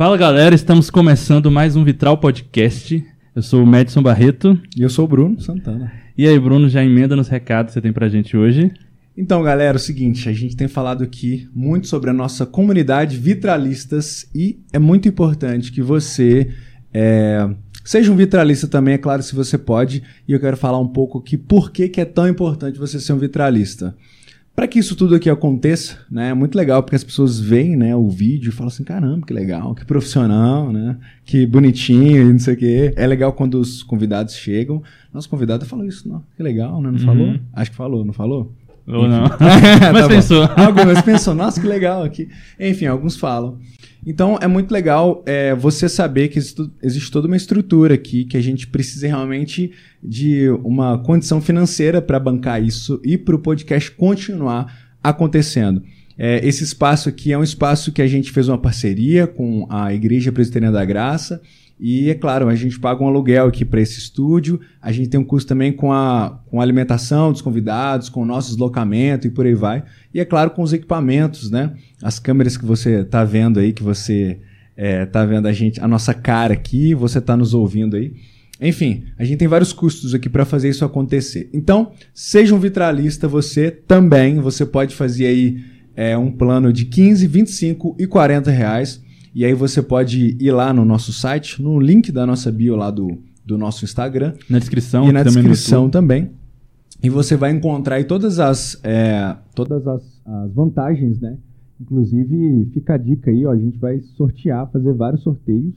Fala galera, estamos começando mais um Vitral Podcast. Eu sou o Madison Barreto. E eu sou o Bruno Santana. E aí, Bruno, já emenda nos recados que você tem pra gente hoje? Então, galera, é o seguinte, a gente tem falado aqui muito sobre a nossa comunidade vitralistas e é muito importante que você é, seja um vitralista também, é claro, se você pode. E eu quero falar um pouco aqui por que, que é tão importante você ser um vitralista. Para que isso tudo aqui aconteça, né, é muito legal porque as pessoas veem, né, o vídeo e falam assim, caramba, que legal, que profissional, né, que bonitinho, não sei o quê. É legal quando os convidados chegam. Nosso convidado falou isso, não, que legal, né, não uhum. falou? Acho que falou, não falou? Ou não. Mas tá pensou. Algumas pensou, nossa, que legal aqui. Enfim, alguns falam. Então é muito legal é, você saber que existe toda uma estrutura aqui, que a gente precisa realmente de uma condição financeira para bancar isso e para o podcast continuar acontecendo. É, esse espaço aqui é um espaço que a gente fez uma parceria com a Igreja Presbiteriana da Graça e é claro, a gente paga um aluguel aqui para esse estúdio, a gente tem um custo também com a, com a alimentação dos convidados, com o nosso deslocamento e por aí vai. E é claro, com os equipamentos, né? As câmeras que você está vendo aí, que você está é, vendo a gente, a nossa cara aqui, você está nos ouvindo aí. Enfim, a gente tem vários custos aqui para fazer isso acontecer. Então, seja um vitralista você também, você pode fazer aí é, um plano de 15, 25 e 40 reais e aí você pode ir lá no nosso site, no link da nossa bio lá do, do nosso Instagram. Na descrição. E na descrição também. E você vai encontrar aí todas as, é, todas as, as, vantagens, né? Inclusive, fica a dica aí, ó, a gente vai sortear, fazer vários sorteios.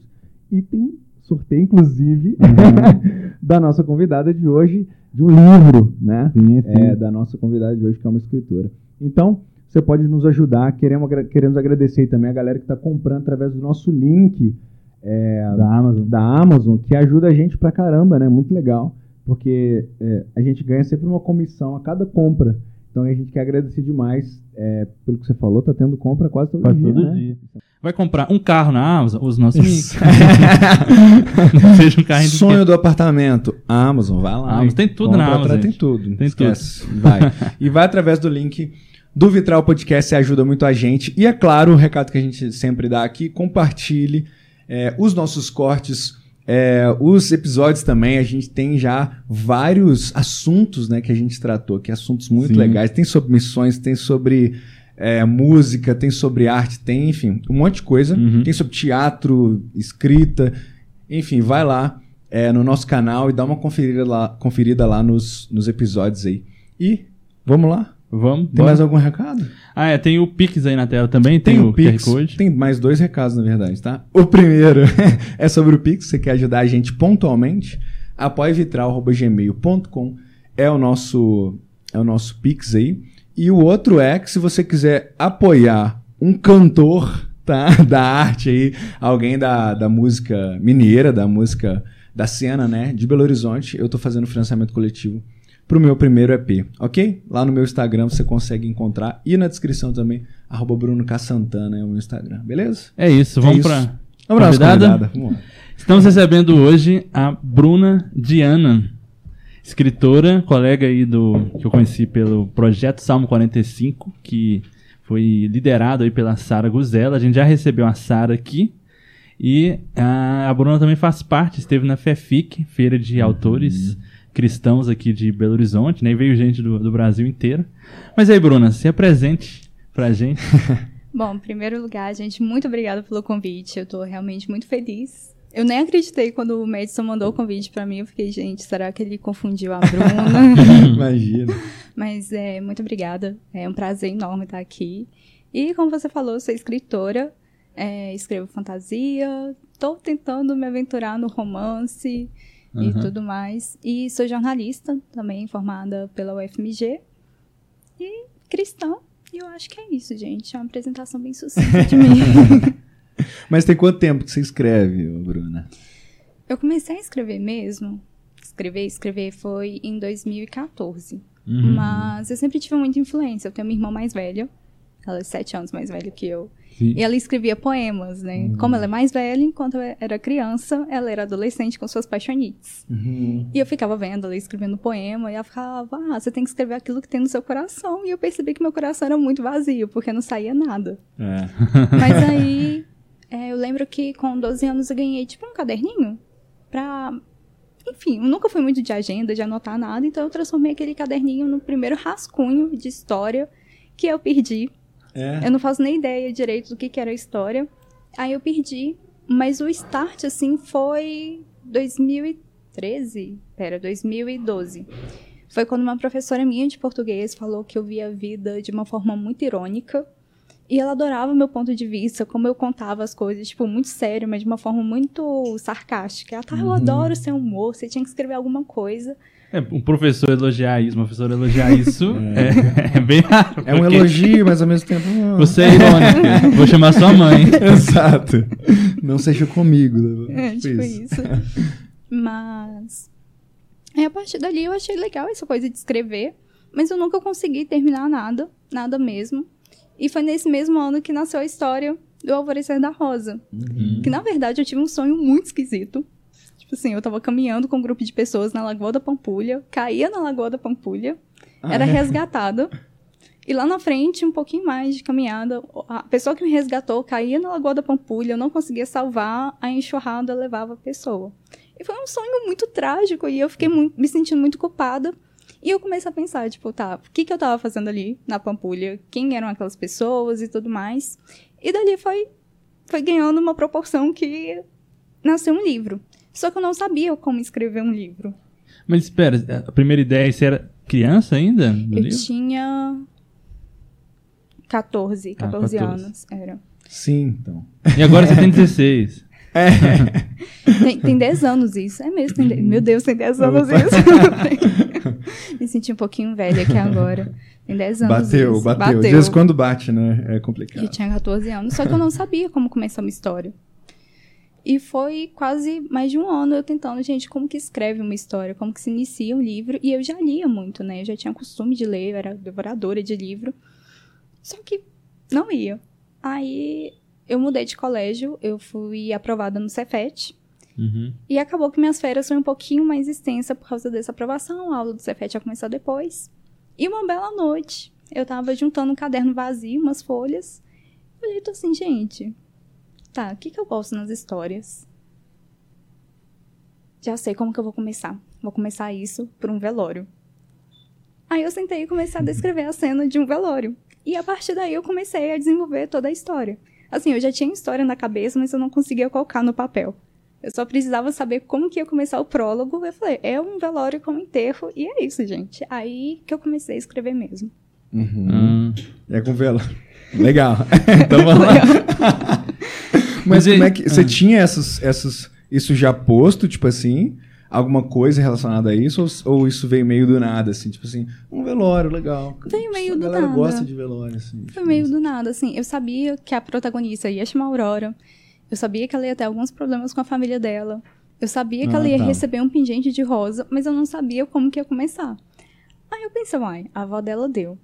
E tem sorteio, inclusive, uhum. da nossa convidada de hoje, de um livro, né? Sim, sim. É, da nossa convidada de hoje, que é uma escritora. Então, você pode nos ajudar. Queremos, queremos agradecer também a galera que está comprando através do nosso link é, da, Amazon. da Amazon, que ajuda a gente pra caramba, né? Muito legal. Porque é, a gente ganha sempre uma comissão a cada compra. Então a gente quer agradecer demais é, pelo que você falou, tá tendo compra quase todo quase dia. Todo né? dia. Vai comprar um carro na Amazon, os nossos links. Seja um carro Sonho do apartamento. Amazon, vai lá. Amazon, tem tudo na Amazon. Tem tudo. Tem Esquece. tudo. Vai. e vai através do link do Vitral Podcast ajuda muito a gente. E é claro, o recado que a gente sempre dá aqui, compartilhe é, os nossos cortes, é, os episódios também. A gente tem já vários assuntos né, que a gente tratou aqui, assuntos muito Sim. legais. Tem sobre missões, tem sobre é, música, tem sobre arte, tem, enfim, um monte de coisa. Uhum. Tem sobre teatro, escrita. Enfim, vai lá é, no nosso canal e dá uma conferida lá, conferida lá nos, nos episódios aí. E vamos lá? Vamos. Tem bora. mais algum recado? Ah, é, tem o Pix aí na tela também, tem, tem o, o Pix. Tem mais dois recados, na verdade, tá? O primeiro é sobre o Pix, você quer ajudar a gente pontualmente, apoievitral.gmail.com é o nosso é o nosso Pix aí. E o outro é que se você quiser apoiar um cantor, tá? Da arte aí, alguém da, da música mineira, da música da cena, né? De Belo Horizonte, eu tô fazendo financiamento coletivo para o meu primeiro EP, ok? Lá no meu Instagram você consegue encontrar e na descrição também, arroba Bruno K. Santana é o meu Instagram, beleza? É isso, vamos é para Vamos convidada? convidada. Vamos Estamos recebendo hoje a Bruna Diana, escritora, colega aí do que eu conheci pelo projeto Salmo 45, que foi liderado aí pela Sara Guzella. A gente já recebeu a Sara aqui. E a, a Bruna também faz parte, esteve na FEFIC, Feira de Autores. Uhum cristãos aqui de Belo Horizonte, né? E veio gente do, do Brasil inteiro. Mas aí, Bruna, se apresente pra gente. Bom, em primeiro lugar, gente, muito obrigada pelo convite. Eu tô realmente muito feliz. Eu nem acreditei quando o Madison mandou o convite para mim. Eu fiquei, gente, será que ele confundiu a Bruna? Imagina. Mas é, muito obrigada. É um prazer enorme estar aqui. E como você falou, sou escritora, é, escrevo fantasia, estou tentando me aventurar no romance uhum. e tudo mais. E sou jornalista também, formada pela UFMG. E cristã. E eu acho que é isso, gente. É uma apresentação bem sucinta de mim. Mas tem quanto tempo que você escreve, Bruna? Eu comecei a escrever mesmo. Escrever, escrever foi em 2014. Uhum. Mas eu sempre tive muita influência. Eu tenho uma irmã mais velha. Ela é sete anos mais velha que eu. Sim. E ela escrevia poemas, né? Uhum. Como ela é mais velha, enquanto eu era criança, ela era adolescente com suas paixonites. Uhum. E eu ficava vendo ela escrevendo poema e ela ficava, ah, você tem que escrever aquilo que tem no seu coração. E eu percebi que meu coração era muito vazio, porque não saía nada. É. Mas aí É, eu lembro que com 12 anos eu ganhei, tipo, um caderninho pra... Enfim, eu nunca fui muito de agenda, de anotar nada, então eu transformei aquele caderninho no primeiro rascunho de história que eu perdi. É. Eu não faço nem ideia direito do que, que era a história. Aí eu perdi, mas o start, assim, foi 2013? Pera, 2012. Foi quando uma professora minha de português falou que eu via a vida de uma forma muito irônica. E ela adorava meu ponto de vista, como eu contava as coisas, tipo, muito sério, mas de uma forma muito sarcástica. Ela tá, eu uhum. adoro seu humor, você tinha que escrever alguma coisa. É, um professor elogiar isso, uma professora elogiar isso é, é, é bem raro. É um elogio, mas ao mesmo tempo. Não. Você é irônica. Vou chamar sua mãe. Exato. Não seja comigo. Né? É, tipo isso. isso. Mas. É, a partir dali eu achei legal essa coisa de escrever, mas eu nunca consegui terminar nada, nada mesmo. E foi nesse mesmo ano que nasceu a história do Alvorecer da Rosa. Uhum. Que na verdade eu tive um sonho muito esquisito. Tipo assim, eu tava caminhando com um grupo de pessoas na Lagoa da Pampulha, caía na Lagoa da Pampulha, ah, era é? resgatada. E lá na frente, um pouquinho mais de caminhada, a pessoa que me resgatou caía na Lagoa da Pampulha, eu não conseguia salvar, a enxurrada levava a pessoa. E foi um sonho muito trágico e eu fiquei muito, me sentindo muito culpada. E eu comecei a pensar, tipo, tá, o que, que eu tava fazendo ali na Pampulha? Quem eram aquelas pessoas e tudo mais? E dali foi, foi ganhando uma proporção que nasceu um livro. Só que eu não sabia como escrever um livro. Mas espera, a primeira ideia, você era criança ainda? eu livro? tinha 14, 14, ah, 14 anos, era. Sim, então. E agora você tem 16. É. Tem, tem 10 anos isso. É mesmo, tem, meu Deus, tem 10 anos Opa. isso. Me senti um pouquinho velha aqui agora. Tem 10 anos. Bateu, isso. bateu. bateu. Às vezes quando bate, né? É complicado. Eu tinha 14 anos, só que eu não sabia como começar uma história. E foi quase mais de um ano eu tentando, gente, como que escreve uma história, como que se inicia um livro. E eu já lia muito, né? Eu já tinha costume de ler, eu era devoradora de livro. Só que não ia. Aí eu mudei de colégio, eu fui aprovada no Cefet. Uhum. E acabou que minhas férias foi um pouquinho mais extensa por causa dessa aprovação. A aula do Cefet ia começar depois. E uma bela noite, eu tava juntando um caderno vazio, umas folhas. Eu falei, tô assim, gente, Tá, o que, que eu posto nas histórias? Já sei como que eu vou começar. Vou começar isso por um velório. Aí eu sentei e comecei a descrever a cena de um velório. E a partir daí eu comecei a desenvolver toda a história. Assim, eu já tinha história na cabeça, mas eu não conseguia colocar no papel. Eu só precisava saber como que ia começar o prólogo. Eu falei, é um velório com um enterro, e é isso, gente. Aí que eu comecei a escrever mesmo. Uhum. Hum. É com velório. Legal. então vamos lá. Mas, como é que. Você ah. tinha essas, essas, isso já posto, tipo assim? Alguma coisa relacionada a isso? Ou, ou, isso veio meio do nada, assim? Tipo assim, um velório, legal. Veio meio do nada. A galera gosta de velório, assim. Foi meio do nada, assim. Eu sabia que a protagonista ia chamar Aurora. Eu sabia que ela ia ter alguns problemas com a família dela. Eu sabia que ah, ela ia tá. receber um pingente de rosa, mas eu não sabia como que ia começar. Aí eu pensei, uai, a avó dela deu.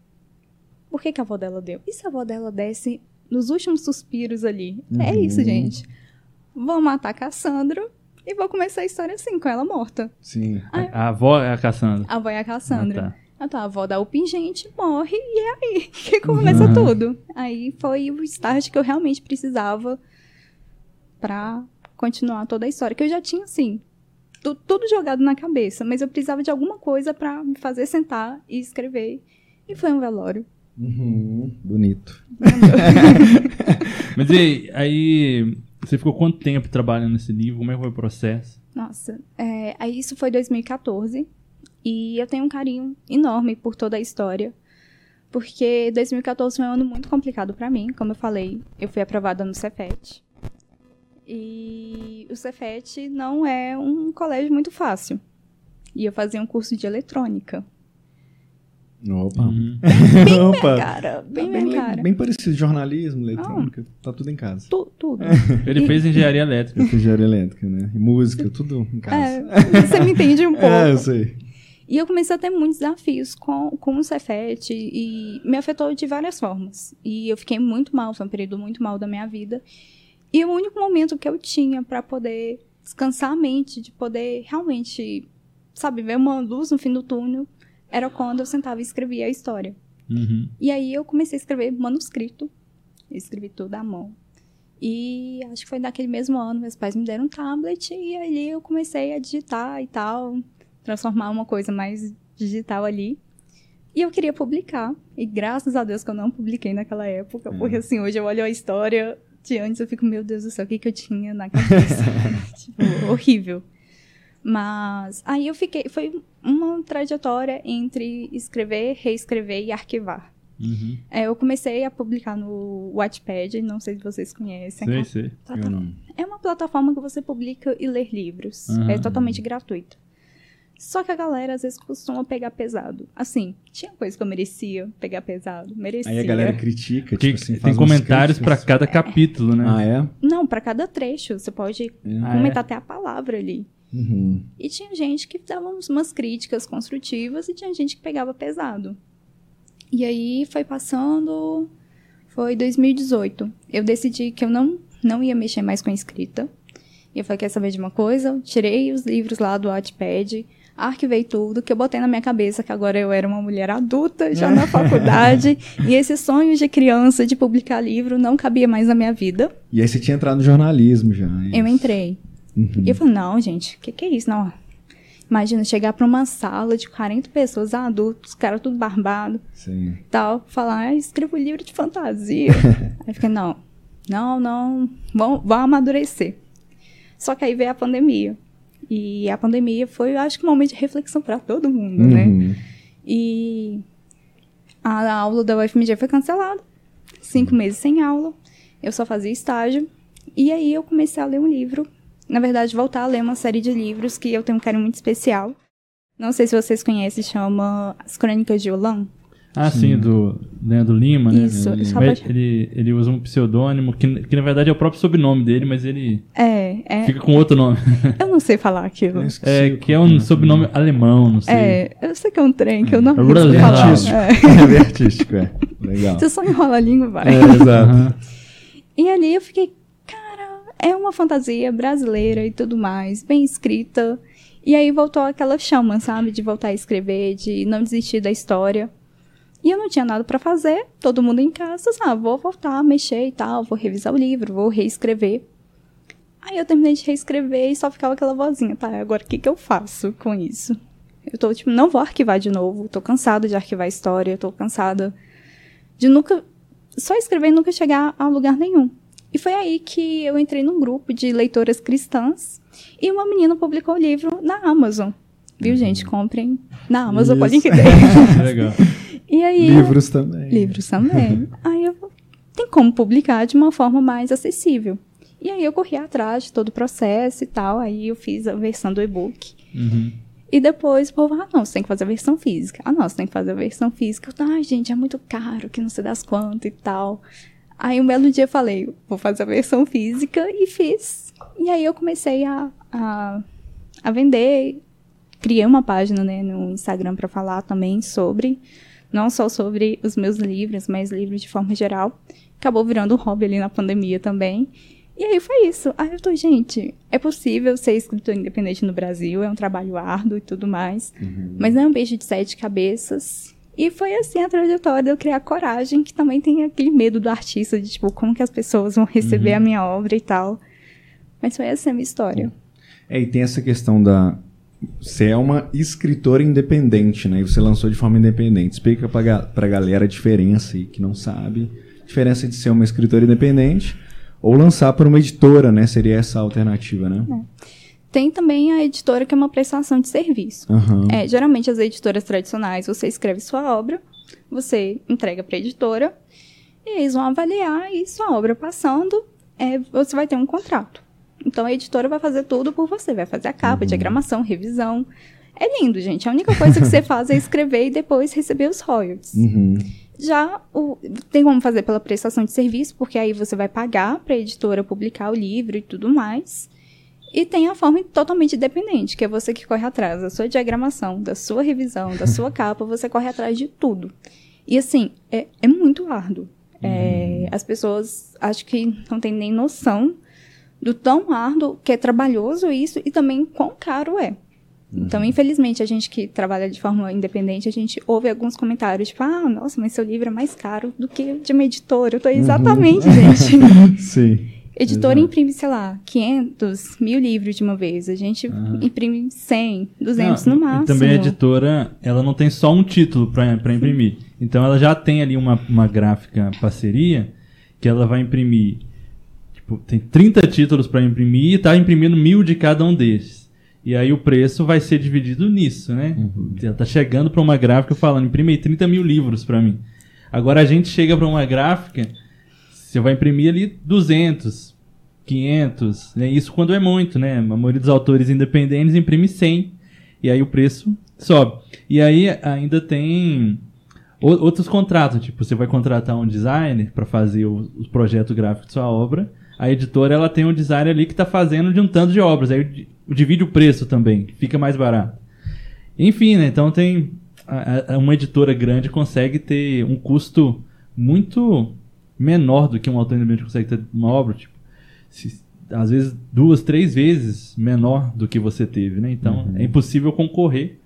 Por que, que a avó dela deu? E se a avó dela desse nos últimos suspiros ali. É uhum. É isso, gente. Vou matar a Cassandra e vou começar a história assim, com ela morta. Sim. Aí, a avó é a Cassandra. A avó é a Cassandra. Ah, tá. Então, a avó da o pingente, morre e é aí que começa uhum. tudo. Aí foi o start que eu realmente precisava pra continuar toda a história. Que eu já tinha, assim, tudo jogado na cabeça, mas eu precisava de alguma coisa para me fazer sentar e escrever. E foi um velório. Uhum, bonito. Mas e aí, você ficou quanto tempo trabalhando nesse livro? Como é que foi o processo? Nossa, é, aí isso foi 2014 e eu tenho um carinho enorme por toda a história. Porque 2014 foi um ano muito complicado para mim, como eu falei, eu fui aprovada no Cefet. E o Cefet não é um colégio muito fácil. E eu fazia um curso de eletrônica. Opa. Uhum. Bem, bem Opa. cara. Bem, tá bem minha cara. Bem parecido. Jornalismo, eletrônica. Ah, tá tudo em casa. Tu, tudo. Ele fez engenharia elétrica. Eu fiz engenharia elétrica, né? E música, tudo em casa. É, você me entende um pouco. É, eu sei. E eu comecei a ter muitos desafios com, com o Cefet e me afetou de várias formas. E eu fiquei muito mal, foi um período muito mal da minha vida. E o único momento que eu tinha para poder descansar a mente, de poder realmente, sabe, ver uma luz no fim do túnel, era quando eu sentava e escrevia a história. Uhum. E aí eu comecei a escrever manuscrito. Eu escrevi tudo à mão. E acho que foi naquele mesmo ano, meus pais me deram um tablet e ali eu comecei a digitar e tal, transformar uma coisa mais digital ali. E eu queria publicar. E graças a Deus que eu não publiquei naquela época, porque assim, hoje eu olho a história de antes eu fico, meu Deus do céu, o que, que eu tinha na cabeça? tipo, horrível. Mas aí eu fiquei. Foi uma trajetória entre escrever, reescrever e arquivar. Uhum. É, eu comecei a publicar no Wattpad, não sei se vocês conhecem. Sei, sei. É uma plataforma que você publica e lê livros. Uhum. É totalmente gratuito. Só que a galera às vezes costuma pegar pesado. Assim, tinha coisa que eu merecia pegar pesado. Merecia. Aí a galera critica, tipo assim, Tem comentários para cada capítulo, né? Ah, é? Não, para cada trecho. Você pode é. comentar ah, é? até a palavra ali. Uhum. E tinha gente que dava umas críticas construtivas e tinha gente que pegava pesado. E aí foi passando. Foi 2018. Eu decidi que eu não, não ia mexer mais com a escrita. E eu falei, quer saber de uma coisa? tirei os livros lá do Wattpad, arquivei tudo, que eu botei na minha cabeça que agora eu era uma mulher adulta, já na faculdade, e esse sonho de criança de publicar livro não cabia mais na minha vida. E aí você tinha entrado no jornalismo já. É eu entrei. Uhum. E eu falei, não, gente, o que, que é isso? Não, Imagina chegar para uma sala de 40 pessoas adultos, cara tudo barbado, Sim. tal, falar, ah, escrevo um livro de fantasia. aí eu fiquei, não, não, não, vão, vão amadurecer. Só que aí veio a pandemia. E a pandemia foi, acho que, um momento de reflexão para todo mundo, né? uhum. né? E a aula da UFMG foi cancelada. Cinco meses sem aula. Eu só fazia estágio. E aí eu comecei a ler um livro na verdade, voltar a ler uma série de livros que eu tenho um carinho muito especial. Não sei se vocês conhecem, chama As Crônicas de Olan. Ah, sim, do Leandro Lima, né? Isso, ele, ele, ele usa um pseudônimo, que, que na verdade é o próprio sobrenome dele, mas ele é, é, fica com outro nome. Eu não sei falar aquilo. É, que é um sobrenome alemão, não sei. É, eu sei que é um trem que eu não é, sei falar. Artístico. É. é bem artístico, é. Legal. Você só enrola a língua, vai. É, exato. Uhum. E ali eu fiquei, é uma fantasia brasileira e tudo mais, bem escrita. E aí voltou aquela chama, sabe? De voltar a escrever, de não desistir da história. E eu não tinha nada para fazer, todo mundo em casa, ah, vou voltar mexer e tal, vou revisar o livro, vou reescrever. Aí eu terminei de reescrever e só ficava aquela vozinha, tá, agora o que, que eu faço com isso? Eu tô, tipo, não vou arquivar de novo, tô cansada de arquivar história, tô cansada de nunca. Só escrever e nunca chegar a lugar nenhum. E foi aí que eu entrei num grupo de leitoras cristãs e uma menina publicou o livro na Amazon. Viu, uhum. gente? Comprem na Amazon link dele. Legal. E aí, livros também. Livros também. aí eu tem como publicar de uma forma mais acessível. E aí eu corri atrás de todo o processo e tal. Aí eu fiz a versão do e-book. Uhum. E depois o povo, ah, não, você tem que fazer a versão física. Ah, não, você tem que fazer a versão física. Eu, ai, gente, é muito caro, que não sei das quantas e tal. Aí um belo dia eu falei, vou fazer a versão física e fiz. E aí eu comecei a, a, a vender. Criei uma página né, no Instagram para falar também sobre, não só sobre os meus livros, mas livros de forma geral. Acabou virando um hobby ali na pandemia também. E aí foi isso. Aí eu tô, gente, é possível ser escritor independente no Brasil, é um trabalho árduo e tudo mais. Uhum. Mas não é um beijo de sete cabeças. E foi assim a trajetória de eu criar coragem, que também tem aquele medo do artista, de tipo, como que as pessoas vão receber uhum. a minha obra e tal. Mas foi essa a minha história. É, e tem essa questão da. Você é uma escritora independente, né? E você lançou de forma independente. Explica pra, pra galera a diferença aí que não sabe. A diferença de ser uma escritora independente ou lançar por uma editora, né? Seria essa a alternativa, né? É. Tem também a editora que é uma prestação de serviço. Uhum. É, geralmente as editoras tradicionais, você escreve sua obra, você entrega para a editora, e eles vão avaliar e sua obra passando, é, você vai ter um contrato. Então a editora vai fazer tudo por você, vai fazer a capa, uhum. diagramação, revisão. É lindo, gente. A única coisa que você faz é escrever e depois receber os royalties. Uhum. Já o, tem como fazer pela prestação de serviço, porque aí você vai pagar para a editora publicar o livro e tudo mais. E tem a forma totalmente independente, que é você que corre atrás da sua diagramação, da sua revisão, da sua capa, você corre atrás de tudo. E assim, é, é muito árduo. É, uhum. as pessoas acho que não têm nem noção do tão árduo que é trabalhoso isso e também quão caro é. Uhum. Então, infelizmente, a gente que trabalha de forma independente, a gente ouve alguns comentários, tipo, ah, nossa, mas seu livro é mais caro do que de uma editora. Eu tô exatamente, uhum. gente. Sim Editora Exato. imprime, sei lá, 500, mil livros de uma vez. A gente uhum. imprime 100, 200 não, no máximo. E também a editora, ela não tem só um título para imprimir. Então ela já tem ali uma, uma gráfica parceria que ela vai imprimir. Tipo, tem 30 títulos para imprimir e tá imprimindo mil de cada um desses. E aí o preço vai ser dividido nisso, né? Uhum. Ela tá chegando para uma gráfica falando, imprime 30 mil livros para mim. Agora a gente chega para uma gráfica você vai imprimir ali 200, 500, né? Isso quando é muito, né? A maioria dos autores independentes imprime 100 e aí o preço sobe. E aí ainda tem outros contratos, tipo, você vai contratar um designer para fazer o, o, projeto gráfico de sua obra. A editora ela tem um designer ali que está fazendo de um tanto de obras, aí divide o preço também, fica mais barato. Enfim, né? Então tem uma editora grande consegue ter um custo muito menor do que um autor independente consegue ter uma obra, tipo, se, às vezes duas, três vezes menor do que você teve, né? Então uhum. é impossível concorrer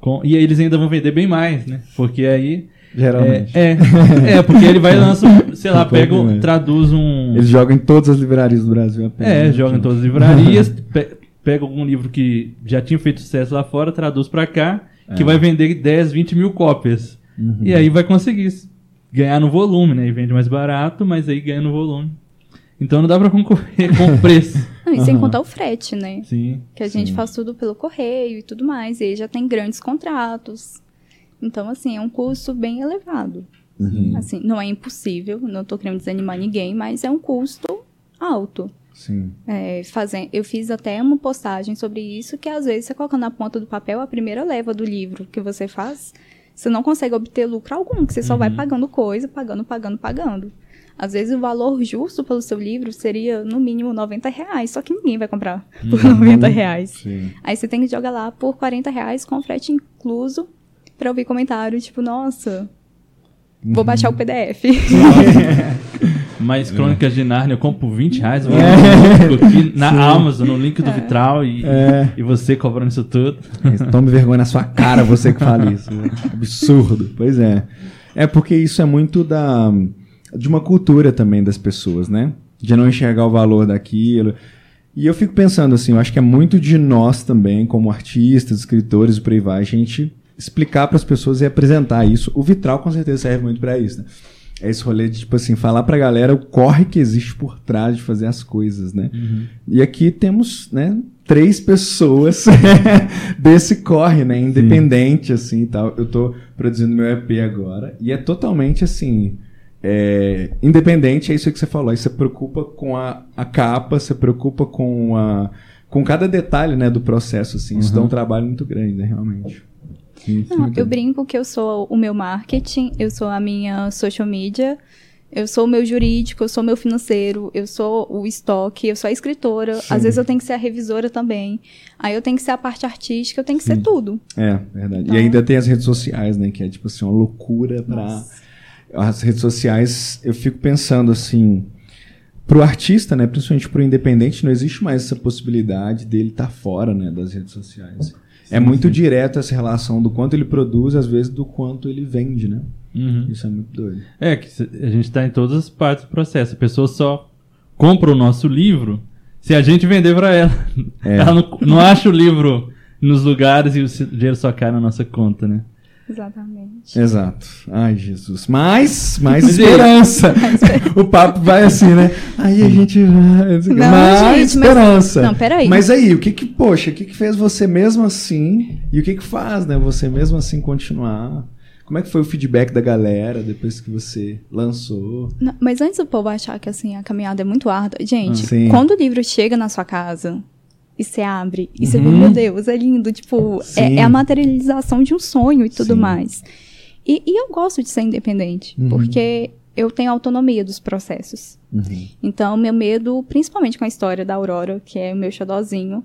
com e aí eles ainda vão vender bem mais, né? Porque aí Geralmente. É, é, é, porque ele vai e lança, sei lá, pega, traduz um. Eles jogam em todas as livrarias do Brasil apenas. É, né? joga em todas as livrarias, pe pega algum livro que já tinha feito sucesso lá fora, traduz para cá, é. que vai vender 10, 20 mil cópias. Uhum. E aí vai conseguir ganhar no volume, né? E vende mais barato, mas aí ganha no volume. Então não dá pra concorrer com o preço. Não, e sem uhum. contar o frete, né? Sim. Que a gente faz tudo pelo correio e tudo mais. E aí já tem grandes contratos. Então, assim, é um custo bem elevado. Uhum. Assim, não é impossível, não tô querendo desanimar ninguém, mas é um custo alto. Sim. É, fazendo, eu fiz até uma postagem sobre isso, que às vezes você coloca na ponta do papel a primeira leva do livro que você faz, você não consegue obter lucro algum, que você só uhum. vai pagando coisa, pagando, pagando, pagando. Às vezes o valor justo pelo seu livro seria no mínimo 90 reais, só que ninguém vai comprar por uhum. 90 reais. Sim. Aí você tem que jogar lá por 40 reais com frete incluso pra ouvir comentário, tipo, nossa, vou baixar o uhum. PDF. Mas Crônicas de Nárnia eu compro por 20 reais é. aqui na Sim. Amazon, no link do é. Vitral, e, é. e você cobrando isso tudo. Tome vergonha na sua cara, você que fala isso. Né? Absurdo. Pois é. É porque isso é muito da de uma cultura também das pessoas, né? De não enxergar o valor daquilo. E eu fico pensando assim, eu acho que é muito de nós também, como artistas, escritores e por aí vai, a gente explicar para as pessoas e apresentar isso. O vitral com certeza serve muito para isso, né? É esse rolê de, tipo assim, falar pra galera o corre que existe por trás de fazer as coisas, né? Uhum. E aqui temos, né, três pessoas desse corre, né? Independente, Sim. assim e tal. Eu tô produzindo meu EP agora e é totalmente assim. É, independente, é isso que você falou. Aí você preocupa com a, a capa, você preocupa com a. com cada detalhe né, do processo, assim. Uhum. Isso dá um trabalho muito grande, né, realmente. Eu brinco que eu sou o meu marketing, eu sou a minha social media, eu sou o meu jurídico, eu sou o meu financeiro, eu sou o estoque, eu sou a escritora. Sim. Às vezes eu tenho que ser a revisora também. Aí eu tenho que ser a parte artística, eu tenho que Sim. ser tudo. É, verdade. Então... E ainda tem as redes sociais, né? Que é tipo assim, uma loucura para As redes sociais, eu fico pensando assim. Pro artista, né, principalmente pro independente, não existe mais essa possibilidade dele estar tá fora, né, das redes sociais é muito direto essa relação do quanto ele produz, às vezes, do quanto ele vende, né? Uhum. Isso é muito doido. É, que a gente está em todas as partes do processo. A pessoa só compra o nosso livro se a gente vender para ela. É. Ela não, não acha o livro nos lugares e o dinheiro só cai na nossa conta, né? Exatamente. Exato. Ai, Jesus. Mais, mais esperança. o papo vai assim, né? Aí a gente vai. Não, mais gente, esperança. Mas, não, peraí. Mas aí, o que que, poxa, o que que fez você mesmo assim? E o que que faz, né? Você mesmo assim continuar? Como é que foi o feedback da galera depois que você lançou? Não, mas antes do povo achar que assim a caminhada é muito árdua, gente, ah, quando o livro chega na sua casa, e você abre, e você uhum. vê, meu Deus, é lindo, tipo, é, é, a materialização de um sonho e tudo Sim. mais. E, e, eu gosto de ser independente, uhum. porque eu tenho autonomia dos processos. Uhum. Então, meu medo, principalmente com a história da Aurora, que é o meu xodózinho,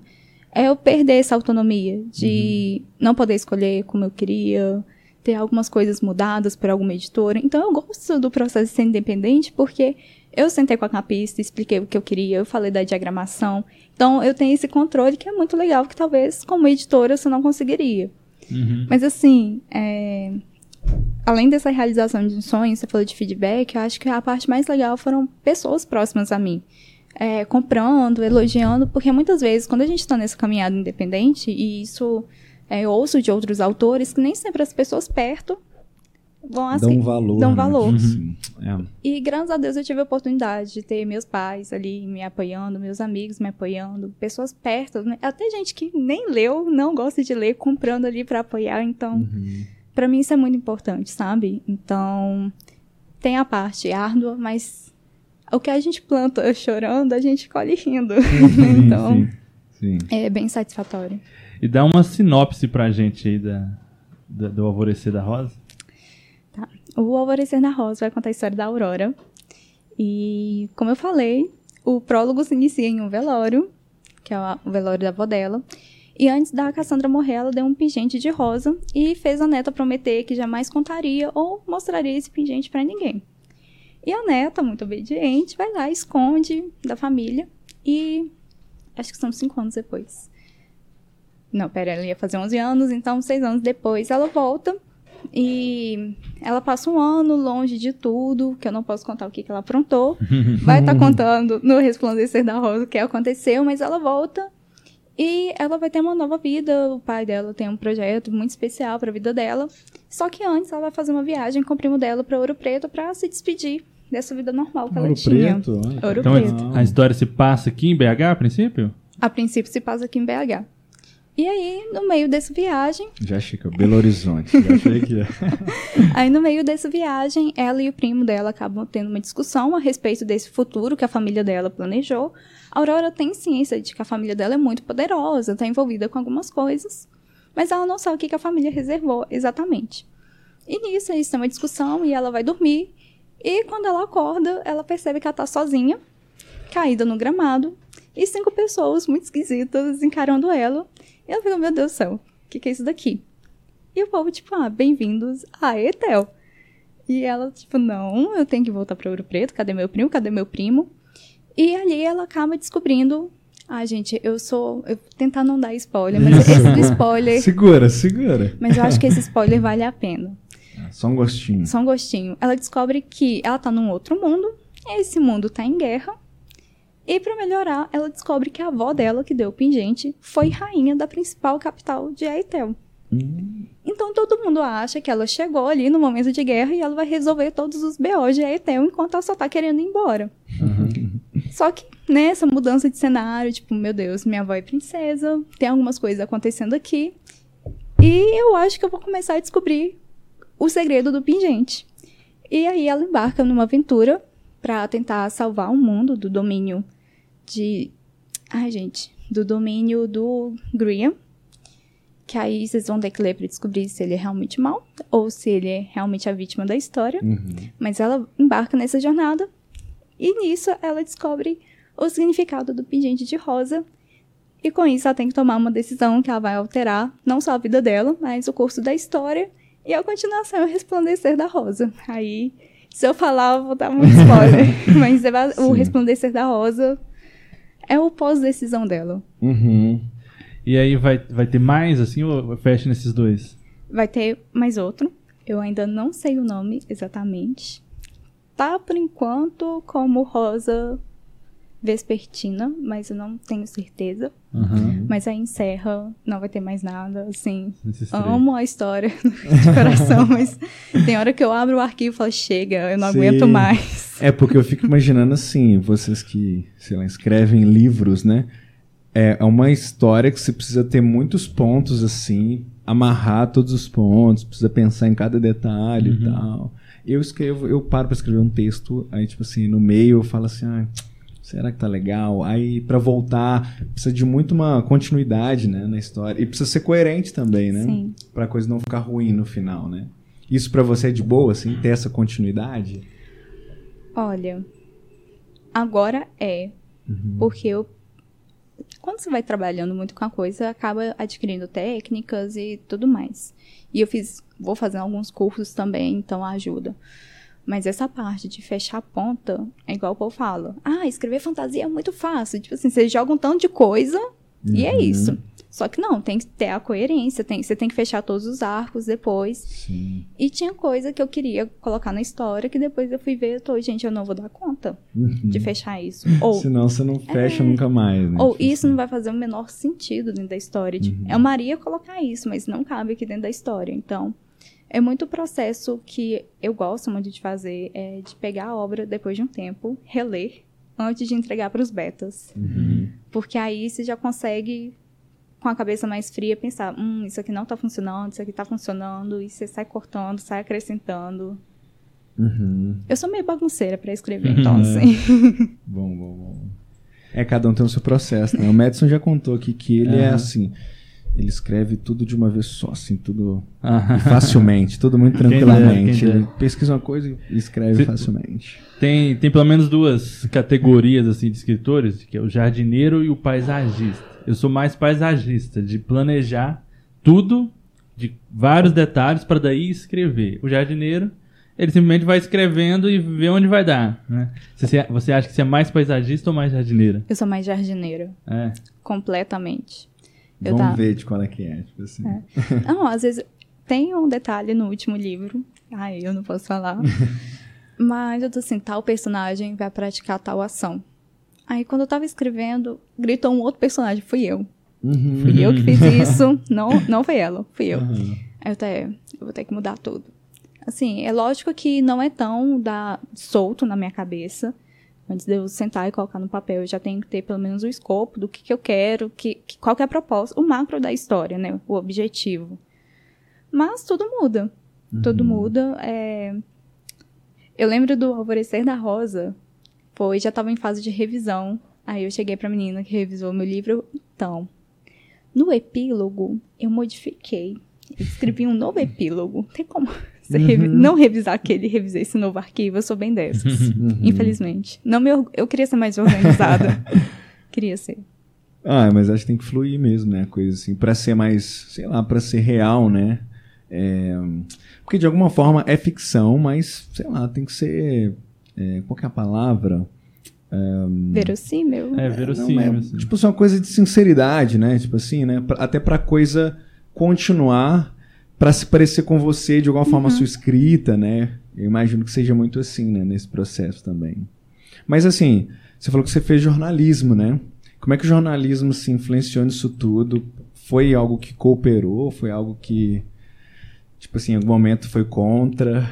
é eu perder essa autonomia de uhum. não poder escolher como eu queria, ter algumas coisas mudadas por alguma editora. Então, eu gosto do processo de ser independente, porque eu sentei com a capista, expliquei o que eu queria, eu falei da diagramação. Então, eu tenho esse controle que é muito legal, que talvez como editora você não conseguiria. Uhum. Mas, assim, é... além dessa realização de um sonho, você falou de feedback, eu acho que a parte mais legal foram pessoas próximas a mim. é, comprando, elogiando, porque muitas vezes, quando a gente está nessa caminhada independente, e isso é, eu ouço de outros autores, que nem sempre as pessoas perto vão assim. Dão valor. Dão né? valor. Uhum. É. E graças a Deus eu tive a oportunidade de ter meus pais ali me apoiando, meus amigos me apoiando, pessoas perto, né? até gente que nem leu, não gosta de ler, comprando ali para apoiar. Então, Uhum. para mim isso é muito importante, sabe? Então, tem a parte árdua, mas o que a gente planta chorando, a gente colhe rindo. Sim, então, sim. Sim. é bem satisfatório. E dá uma sinopse pra gente aí da, da- do Alvorecer da Rosa. O Alvorecer na Rosa vai contar a história da Aurora. E, como eu falei, o prólogo se inicia em um velório, que é o velório da avó dela. E antes da Cassandra morrer, ela deu um pingente de rosa e fez a neta prometer que jamais contaria ou mostraria esse pingente pra ninguém. E a neta, muito obediente, vai lá, esconde da família e acho que são cinco anos depois. Não, pera, ela ia fazer 11 anos, então seis anos depois ela volta e ela passa um ano longe de tudo, que eu não posso contar o que, que ela aprontou. Vai estar contando no Resplandecer da Rosa o que aconteceu, mas ela volta e ela vai ter uma nova vida. O pai dela tem um projeto muito especial para a vida dela. Só que antes ela vai fazer uma viagem com o primo dela para Ouro Preto para se despedir dessa vida normal que ela Ouro tinha. Preto. Ouro Então Preto. a história se passa aqui em BH, a princípio? A princípio se passa aqui em BH. E aí, no meio dessa viagem, Já achei que é Belo Horizonte. Já achei que é. Aí, no meio dessa viagem, ela e o primo dela acabam tendo uma discussão a respeito desse futuro que a família dela planejou. A Aurora tem ciência de que a família dela é muito poderosa, está envolvida com algumas coisas, mas ela não sabe o que que a família reservou exatamente. E nisso, eles têm uma discussão e ela vai dormir. E quando ela acorda, ela percebe que ela está sozinha, caída no gramado, e cinco pessoas muito esquisitas encarando ela. E ela fica, meu Deus do céu, o que, que é isso daqui? E o povo, tipo, ah, bem-vindos a Etel. E ela, tipo, não, eu tenho que voltar para Ouro Preto, cadê meu primo, cadê meu primo? E ali ela acaba descobrindo. Ah, gente, eu sou. Eu vou tentar não dar spoiler, mas esse spoiler. Segura, segura. Mas eu acho que esse spoiler vale a pena. Só um gostinho. Só um gostinho. Ela descobre que ela tá num outro mundo, esse mundo tá em guerra. E pra melhorar, ela descobre que a avó dela, que deu o pingente, foi rainha da principal capital de Aetel. Hum, Então todo mundo acha que ela chegou ali no momento de guerra e ela vai resolver todos os BOs de Aetel enquanto ela só tá querendo ir embora. Só que nessa mudança de cenário, tipo, meu Deus, minha avó é princesa, tem algumas coisas acontecendo aqui. E eu acho que eu vou começar a descobrir o segredo do pingente. E aí ela embarca numa aventura pra tentar salvar o mundo do domínio de. Ai, gente. Do domínio do Grian. Que aí vocês vão ter que ler pra descobrir se ele é realmente mal ou se ele é realmente a vítima da história. uhum. Mas ela embarca nessa jornada e nisso ela descobre o significado do pingente de rosa. E com isso ela tem que tomar uma decisão que ela vai alterar não só a vida dela, mas o curso da história e a continuação é o resplandecer da rosa. Aí, se eu falar, eu vou dar muito spoiler. mas é o resplandecer da rosa é o pós-decisão dela. Uhum. E aí vai, vai ter mais, assim, ou fecha nesses dois? Vai ter mais outro. Eu ainda não sei o nome exatamente. Tá, por enquanto, como Rosa Vespertina, mas eu não tenho certeza. Aham. Mas aí encerra, não vai ter mais nada, assim. Amo a história de coração, mas tem hora que eu abro o arquivo e falo, chega, eu não Sim. aguento mais. É porque eu fico imaginando assim, vocês que, sei lá, escrevem livros, né? É é uma história que você precisa ter muitos pontos assim, amarrar todos os pontos, precisa pensar em cada detalhe e tal. Eu escrevo, eu paro pra escrever um texto, aí tipo assim, no meio eu falo assim, ah, será que tá legal? Aí pra voltar, precisa de muito uma continuidade, né, na história. E precisa ser coerente também, né? Sim. Pra coisa não ficar ruim no final, né? Isso pra você é de boa, assim, ter essa continuidade? Olha, agora é. Porque eu. Quando você vai trabalhando muito com a coisa, acaba adquirindo técnicas e tudo mais. E eu fiz. Vou fazer alguns cursos também, então ajuda. Mas essa parte de fechar a ponta é igual o povo fala. Ah, escrever fantasia é muito fácil. Tipo assim, você joga um tanto de coisa e é Uhum. isso. Só que não, tem que ter a coerência, tem, você tem que fechar todos os arcos depois. Sim. E tinha coisa que eu queria colocar na história que depois eu fui ver, eu tô, gente, eu não vou dar conta Uhum. de fechar isso. Ou, Senão você não fecha nunca mais, né? ou Tipo isso assim. não vai fazer o menor sentido dentro da história. Tipo, Uhum. Eu Maria colocar isso, mas não cabe aqui dentro da história. Então, é muito processo que eu gosto muito de fazer, é de pegar a obra depois de um tempo, reler, antes de entregar para os betas. Uhum. Porque aí você já consegue, com a cabeça mais fria, pensar: hum, isso aqui não tá funcionando, isso aqui tá funcionando, e você sai cortando, sai acrescentando. Uhum. Eu sou meio bagunceira para escrever, então, É. assim. Bom, bom, bom. É, cada um tem o seu processo, né? O Madison já contou aqui que ele é Aham. assim. Ele escreve tudo de uma vez só, assim, tudo Ah. facilmente, tudo muito Quem dera, tranquilamente. quem dera. Ele pesquisa uma coisa e escreve Se- facilmente. Tem, tem pelo menos duas categorias assim de escritores, que é o jardineiro e o paisagista. Eu sou mais paisagista, de planejar tudo, de vários detalhes para daí escrever. O jardineiro, ele simplesmente vai escrevendo e vê onde vai dar. Né? Você, você acha que você é mais paisagista ou mais jardineira? Eu sou mais jardineira, É. completamente. Eu Vamos tá- ver de qual é que é. Tipo assim. Não, às vezes tem um detalhe no último livro. Ai, eu não posso falar. Mas eu tô assim, tal personagem vai praticar tal ação. Aí quando eu tava escrevendo, gritou um outro personagem, fui eu. Uhum. Fui eu que fiz isso, não, não foi ela, fui eu. Uhum. Aí eu até, eu vou ter que mudar tudo. Assim, é lógico que não é tão da, solto na minha cabeça. Antes de eu sentar e colocar no papel, eu já tenho que ter pelo menos o escopo do que, que eu quero, que, que- qual que é a proposta, o macro da história, né? O objetivo. Mas tudo muda. Tudo muda. é, Eu lembro do Alvorecer da Rosa, foi, já estava em fase de revisão. Aí eu cheguei pra menina que revisou meu livro. Então, no epílogo, eu modifiquei. Escrevi um novo epílogo. Tem como você revi- não revisar aquele revisar esse novo arquivo? Eu sou bem dessas. Uhum. Infelizmente. Não me org- Eu queria ser mais organizada. queria ser. Ah, mas acho que tem que fluir mesmo, né? a Coisa assim, pra ser mais, sei lá, pra ser real, né? É, porque de alguma forma é ficção, mas, sei lá, tem que ser. É, qual que é a palavra? Verossímil. É Não, verossímil. é, assim. tipo, é uma coisa de sinceridade, né? Tipo assim, né? Pra- até pra coisa continuar, pra se parecer com você de alguma forma a sua escrita, né? Eu imagino que seja muito assim, né? Nesse processo também. Mas assim, você falou que você fez jornalismo, né? Como é que o jornalismo se influenciou nisso tudo? Foi algo que cooperou? Foi algo que, tipo assim, em algum momento foi contra?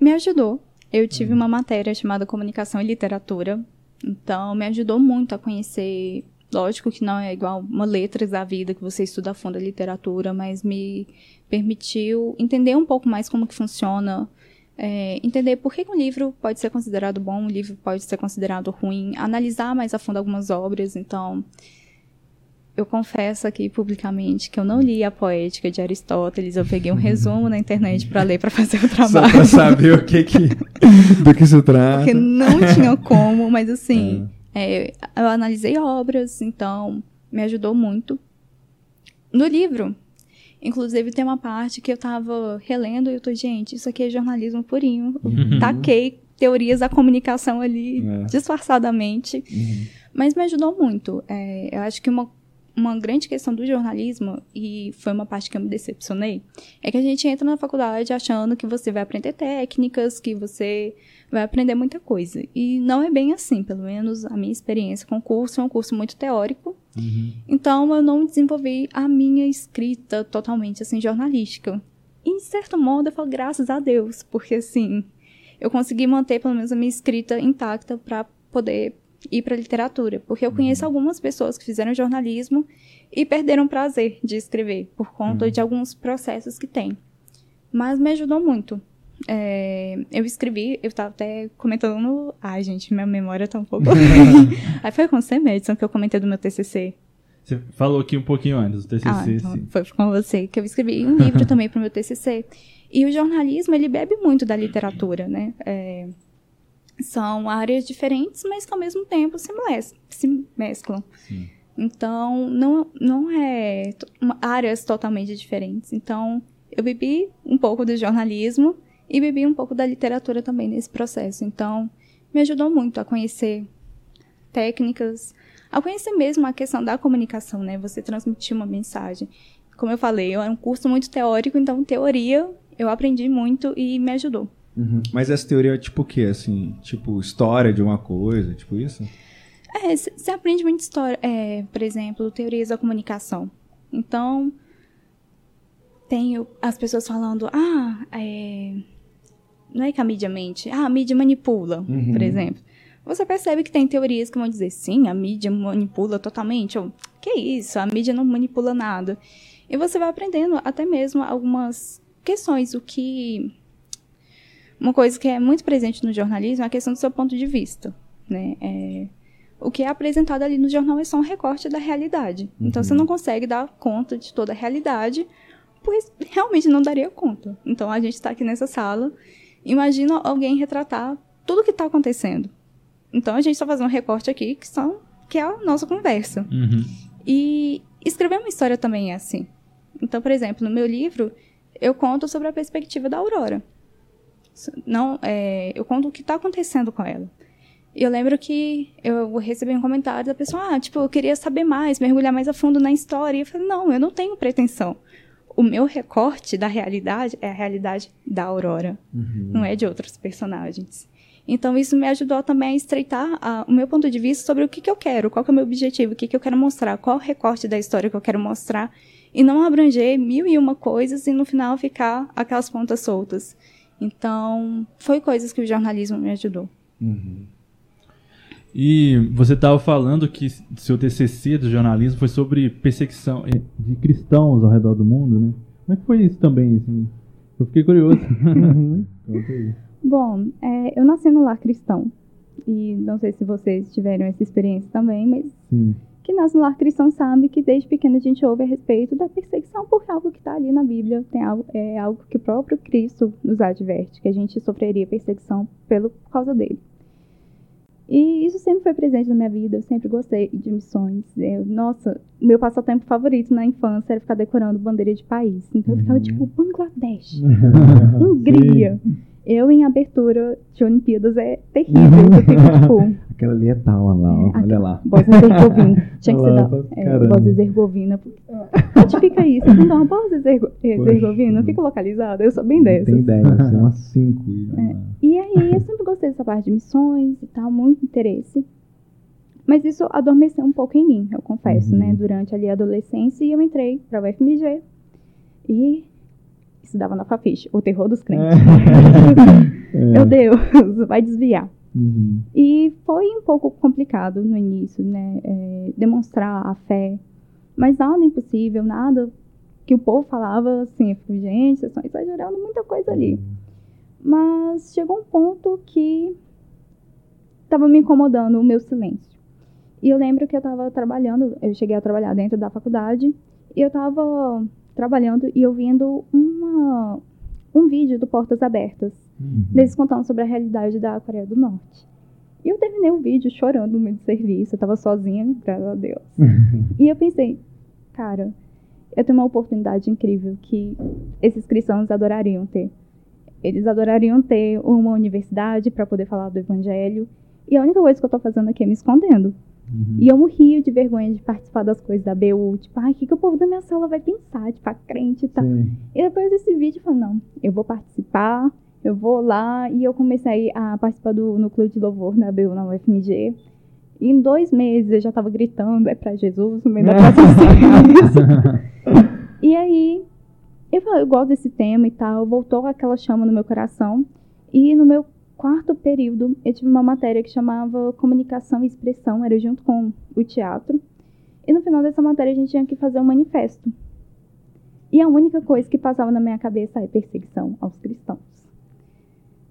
Me ajudou. Eu tive uma matéria chamada Comunicação e Literatura. Então, me ajudou muito a conhecer. Lógico que não é igual uma letras da vida que você estuda a fundo a literatura, mas me permitiu entender um pouco mais como que funciona, é, entender por que um livro pode ser considerado bom, um livro pode ser considerado ruim, analisar mais a fundo algumas obras. Então, eu confesso aqui publicamente que eu não li a Poética de Aristóteles, eu peguei um resumo na internet para ler para fazer o Só trabalho. pra saber o que que, do que se trata. Porque não tinha como, mas assim, é, eu analisei obras, então me ajudou muito. No livro, inclusive, tem uma parte que eu tava relendo e eu tô, gente, isso aqui é jornalismo purinho. Eu Taquei teorias da comunicação ali É. disfarçadamente. Uhum. Mas me ajudou muito. É, eu acho que uma, uma grande questão do jornalismo, e foi uma parte que eu me decepcionei, é que a gente entra na faculdade achando que você vai aprender técnicas, que você vai aprender muita coisa. E não é bem assim, pelo menos a minha experiência com o curso é um curso muito teórico. Então eu não desenvolvi a minha escrita totalmente assim jornalística. E, em certo modo, eu falo graças a Deus, porque assim, eu consegui manter pelo menos a minha escrita intacta para poder ir para literatura, porque eu conheço algumas pessoas que fizeram jornalismo e perderam o prazer de escrever por conta de alguns processos que tem. Mas me ajudou muito. É, eu escrevi, eu tava até comentando no. Ai, gente, minha memória tá um pouco. Aí foi com você, Madison, que eu comentei do meu TCC. Você falou aqui um pouquinho antes, o TCC, Ah, então foi com você que eu escrevi um livro também para o meu TCC. E o jornalismo, ele bebe muito da literatura, né? É, são áreas diferentes, mas que ao mesmo tempo se, mes- se mesclam. Então, não, não é áreas totalmente diferentes. Então, eu bebi um pouco do jornalismo e bebi um pouco da literatura também nesse processo. Então, me ajudou muito a conhecer técnicas, a conhecer mesmo a questão da comunicação, né? Você transmitir uma mensagem. Como eu falei, é um curso muito teórico, então teoria eu aprendi muito e me ajudou. Uhum. Mas essa teoria é tipo o quê? Assim, tipo história de uma coisa, tipo isso? É, você aprende muita história. É, por exemplo, teorias da comunicação. Então, tem as pessoas falando, ah, é, não é que a mídia mente, ah, a mídia manipula, uhum. por exemplo. Você percebe que tem teorias que vão dizer, sim, a mídia manipula totalmente, ou, que isso, a mídia não manipula nada. E você vai aprendendo até mesmo algumas questões, o que... Uma coisa que é muito presente no jornalismo é a questão do seu ponto de vista, né? É, o que é apresentado ali no jornal é só um recorte da realidade. Uhum. Então você não consegue dar conta de toda a realidade, pois realmente não daria conta. Então a gente está aqui nessa sala, imagina alguém retratar tudo o que está acontecendo. Então a gente está fazendo um recorte aqui que são que é a nossa conversa. Uhum. E escrever uma história também é assim. Então, por exemplo, no meu livro eu conto sobre a perspectiva da Aurora. Não, é, eu conto o que está acontecendo com ela. Eu lembro que eu recebi um comentário da pessoa, ah, tipo, eu queria saber mais, mergulhar mais a fundo na história. E eu falei, não, eu não tenho pretensão. O meu recorte da realidade é a realidade da Aurora, uhum. não é de outros personagens. Então, isso me ajudou também a estreitar a, o meu ponto de vista sobre o que, que eu quero, qual que é o meu objetivo, o que, que eu quero mostrar, qual o recorte da história que eu quero mostrar, e não abranger mil e uma coisas e no final ficar aquelas pontas soltas. Então, foi coisas que o jornalismo me ajudou. Uhum. E você estava falando que seu TCC do jornalismo foi sobre perseguição eh, de cristãos ao redor do mundo, né? Como é que foi isso também? Assim? Eu fiquei curioso. Bom, é, eu nasci no lar cristão. E não sei se vocês tiveram essa experiência também, mas Sim. Que nasce no lar cristão sabe que desde pequeno a gente ouve a respeito da perseguição por algo que está ali na Bíblia. Tem algo, é algo que o próprio Cristo nos adverte, que a gente sofreria perseguição pelo, por causa dele. E isso sempre foi presente na minha vida, eu sempre gostei de missões. Eu, nossa, meu passatempo favorito na infância era ficar decorando bandeira de país. Então eu ficava uhum. tipo, Bangladesh, Hungria. Sim. Eu, em abertura de Olimpíadas, é terrível. Eu fico, tipo... Aquela ali é tal, lá, ó, olha lá. Bósnia-Herzegovina. Tinha que ser da é, Bósnia-Herzegovina. Onde fica isso? Então, a Bósnia-Herzegovina fica localizada? Eu sou bem dessas. Tem ideia, são umas cinco. É. E aí, eu sempre gostei dessa parte de missões e tal, muito interesse. Mas isso adormeceu um pouco em mim, eu confesso, né? uhum. né? Durante ali a adolescência, e eu entrei para o FMG. E estudava na Fafiche, o terror dos crentes. É. Meu Deus, vai desviar. Uhum. E foi um pouco complicado no início, né? É, demonstrar a fé. Mas nada impossível, nada que o povo falava assim, gente, vocês estão exagerando muita coisa ali. Uhum. Mas chegou um ponto que estava me incomodando o meu silêncio. E eu lembro que eu estava trabalhando, eu cheguei a trabalhar dentro da faculdade, e eu estava trabalhando e ouvindo uma, um vídeo do Portas Abertas, uhum. deles contando sobre a realidade da Coreia do Norte. E eu terminei o vídeo chorando no meio do serviço, eu tava sozinha, graças a Deus. Uhum. E eu pensei, cara, eu tenho uma oportunidade incrível que esses cristãos adorariam ter. Eles adorariam ter uma universidade para poder falar do evangelho. E a única coisa que eu tô fazendo aqui é me escondendo. Uhum. E eu morria de vergonha de participar das coisas da BU. Tipo, ai, o que, que o povo da minha sala vai pensar? Tipo, a crente e tal. Sim. E depois desse vídeo, eu falei, não, eu vou participar, eu vou lá. E eu comecei a participar do núcleo de louvor na BU, na UFMG. E em dois meses eu já tava gritando, é pra Jesus, no meio da praça E aí, eu falei, eu gosto desse tema e tal. Voltou aquela chama no meu coração. E no meu quarto período, eu tive uma matéria que chamava Comunicação e Expressão, era junto com o teatro. E no final dessa matéria a gente tinha que fazer um manifesto. E a única coisa que passava na minha cabeça é perseguição aos cristãos.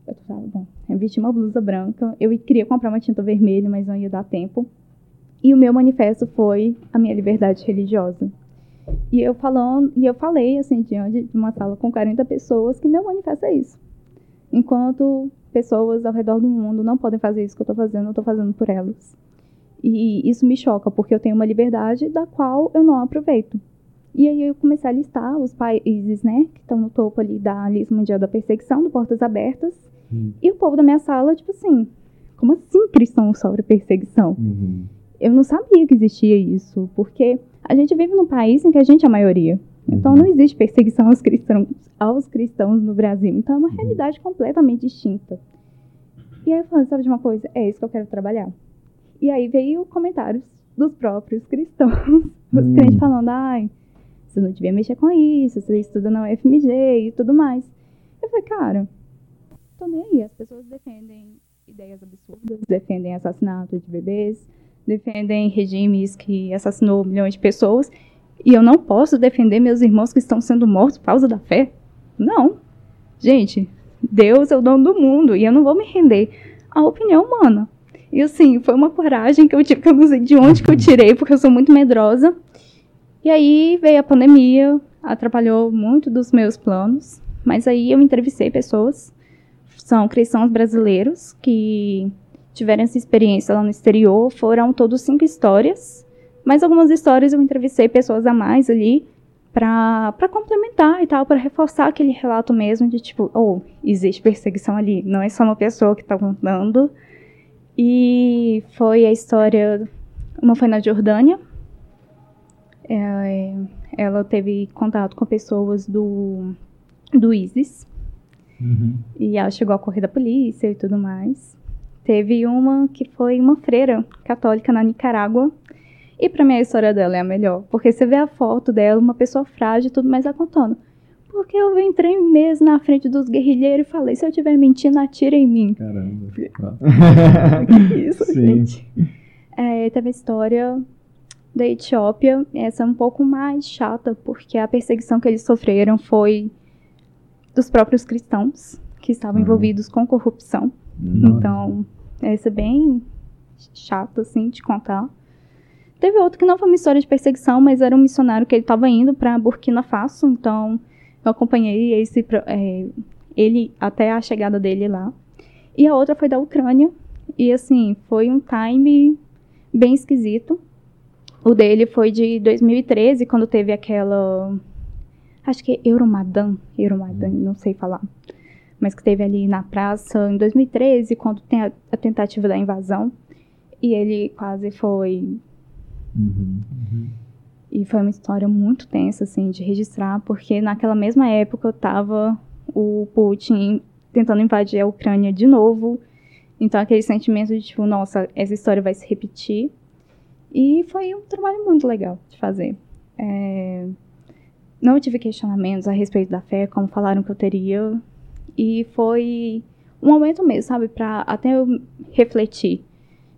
Eu bom, eu vesti uma blusa branca, eu queria comprar uma tinta vermelha, mas não ia dar tempo. E o meu manifesto foi a minha liberdade religiosa. E eu falando, e eu falei assim diante de uma sala com 40 pessoas que meu manifesto é isso. Enquanto pessoas ao redor do mundo não podem fazer isso que eu estou fazendo, eu estou fazendo por elas. E isso me choca, porque eu tenho uma liberdade da qual eu não aproveito. E aí eu comecei a listar os países, né, que estão no topo ali da lista mundial da perseguição, do Portas Abertas. Hum. E o povo da minha sala, tipo assim, como assim cristãos sobre perseguição? Uhum. eu não sabia que existia isso, porque a gente vive num país em que a gente é a maioria. Então não existe perseguição aos cristãos, aos cristãos no Brasil. Então é uma realidade completamente distinta. E aí eu falei, sabe de uma coisa? É isso que eu quero trabalhar. E aí veio comentários dos próprios cristãos, os hum. crentes falando, ai, você não devia mexer com isso, você estuda na UFMG e tudo mais. Eu falei, cara, tô nem aí. As pessoas defendem ideias absurdas, defendem assassinato de bebês, defendem regimes que assassinou milhões de pessoas. E eu não posso defender meus irmãos que estão sendo mortos por causa da fé? Não. Gente, Deus é o dono do mundo e eu não vou me render à opinião humana. E assim, foi uma coragem que eu tive, que eu não sei de onde que eu tirei, porque eu sou muito medrosa. E aí veio a pandemia, atrapalhou muito dos meus planos, mas aí eu entrevistei pessoas, são cristãos brasileiros que tiveram essa experiência lá no exterior, foram todos cinco histórias, mas algumas histórias eu entrevistei pessoas a mais ali para complementar e tal, para reforçar aquele relato mesmo de tipo, oh, existe perseguição ali, não é só uma pessoa que está contando. E foi a história, uma foi na Jordânia, é, ela teve contato com pessoas do, do ISIS. Uhum. E ela chegou a correr da polícia e tudo mais. Teve uma que foi uma freira católica na Nicarágua. E para mim a história dela é a melhor. Porque você vê a foto dela, uma pessoa frágil e tudo mais, ela contando. Porque eu entrei mesmo na frente dos guerrilheiros e falei: se eu estiver mentindo, atira em mim. Caramba. que isso, Sim. gente. É, teve a história da Etiópia, essa é um pouco mais chata, porque a perseguição que eles sofreram foi dos próprios cristãos, que estavam uhum. envolvidos com corrupção. Nossa. Então, essa é bem chata, assim, de contar. Teve outro que não foi uma história de perseguição, mas era um missionário que ele estava indo para Burkina Faso, então eu acompanhei esse, é, ele até a chegada dele lá. E a outra foi da Ucrânia, e assim, foi um time bem esquisito, o dele foi de 2013, quando teve aquela. Acho que é Euromadan. Euromadan, não sei falar. Mas que teve ali na praça em 2013, quando tem a, a tentativa da invasão. E ele quase foi. Uhum. E foi uma história muito tensa, assim, de registrar, porque naquela mesma época tava o Putin tentando invadir a Ucrânia de novo. Então, aquele sentimento de, tipo, nossa, essa história vai se repetir. E foi um trabalho muito legal de fazer. É, não tive questionamentos a respeito da fé, como falaram que eu teria. E foi um momento mesmo, sabe, para até eu refletir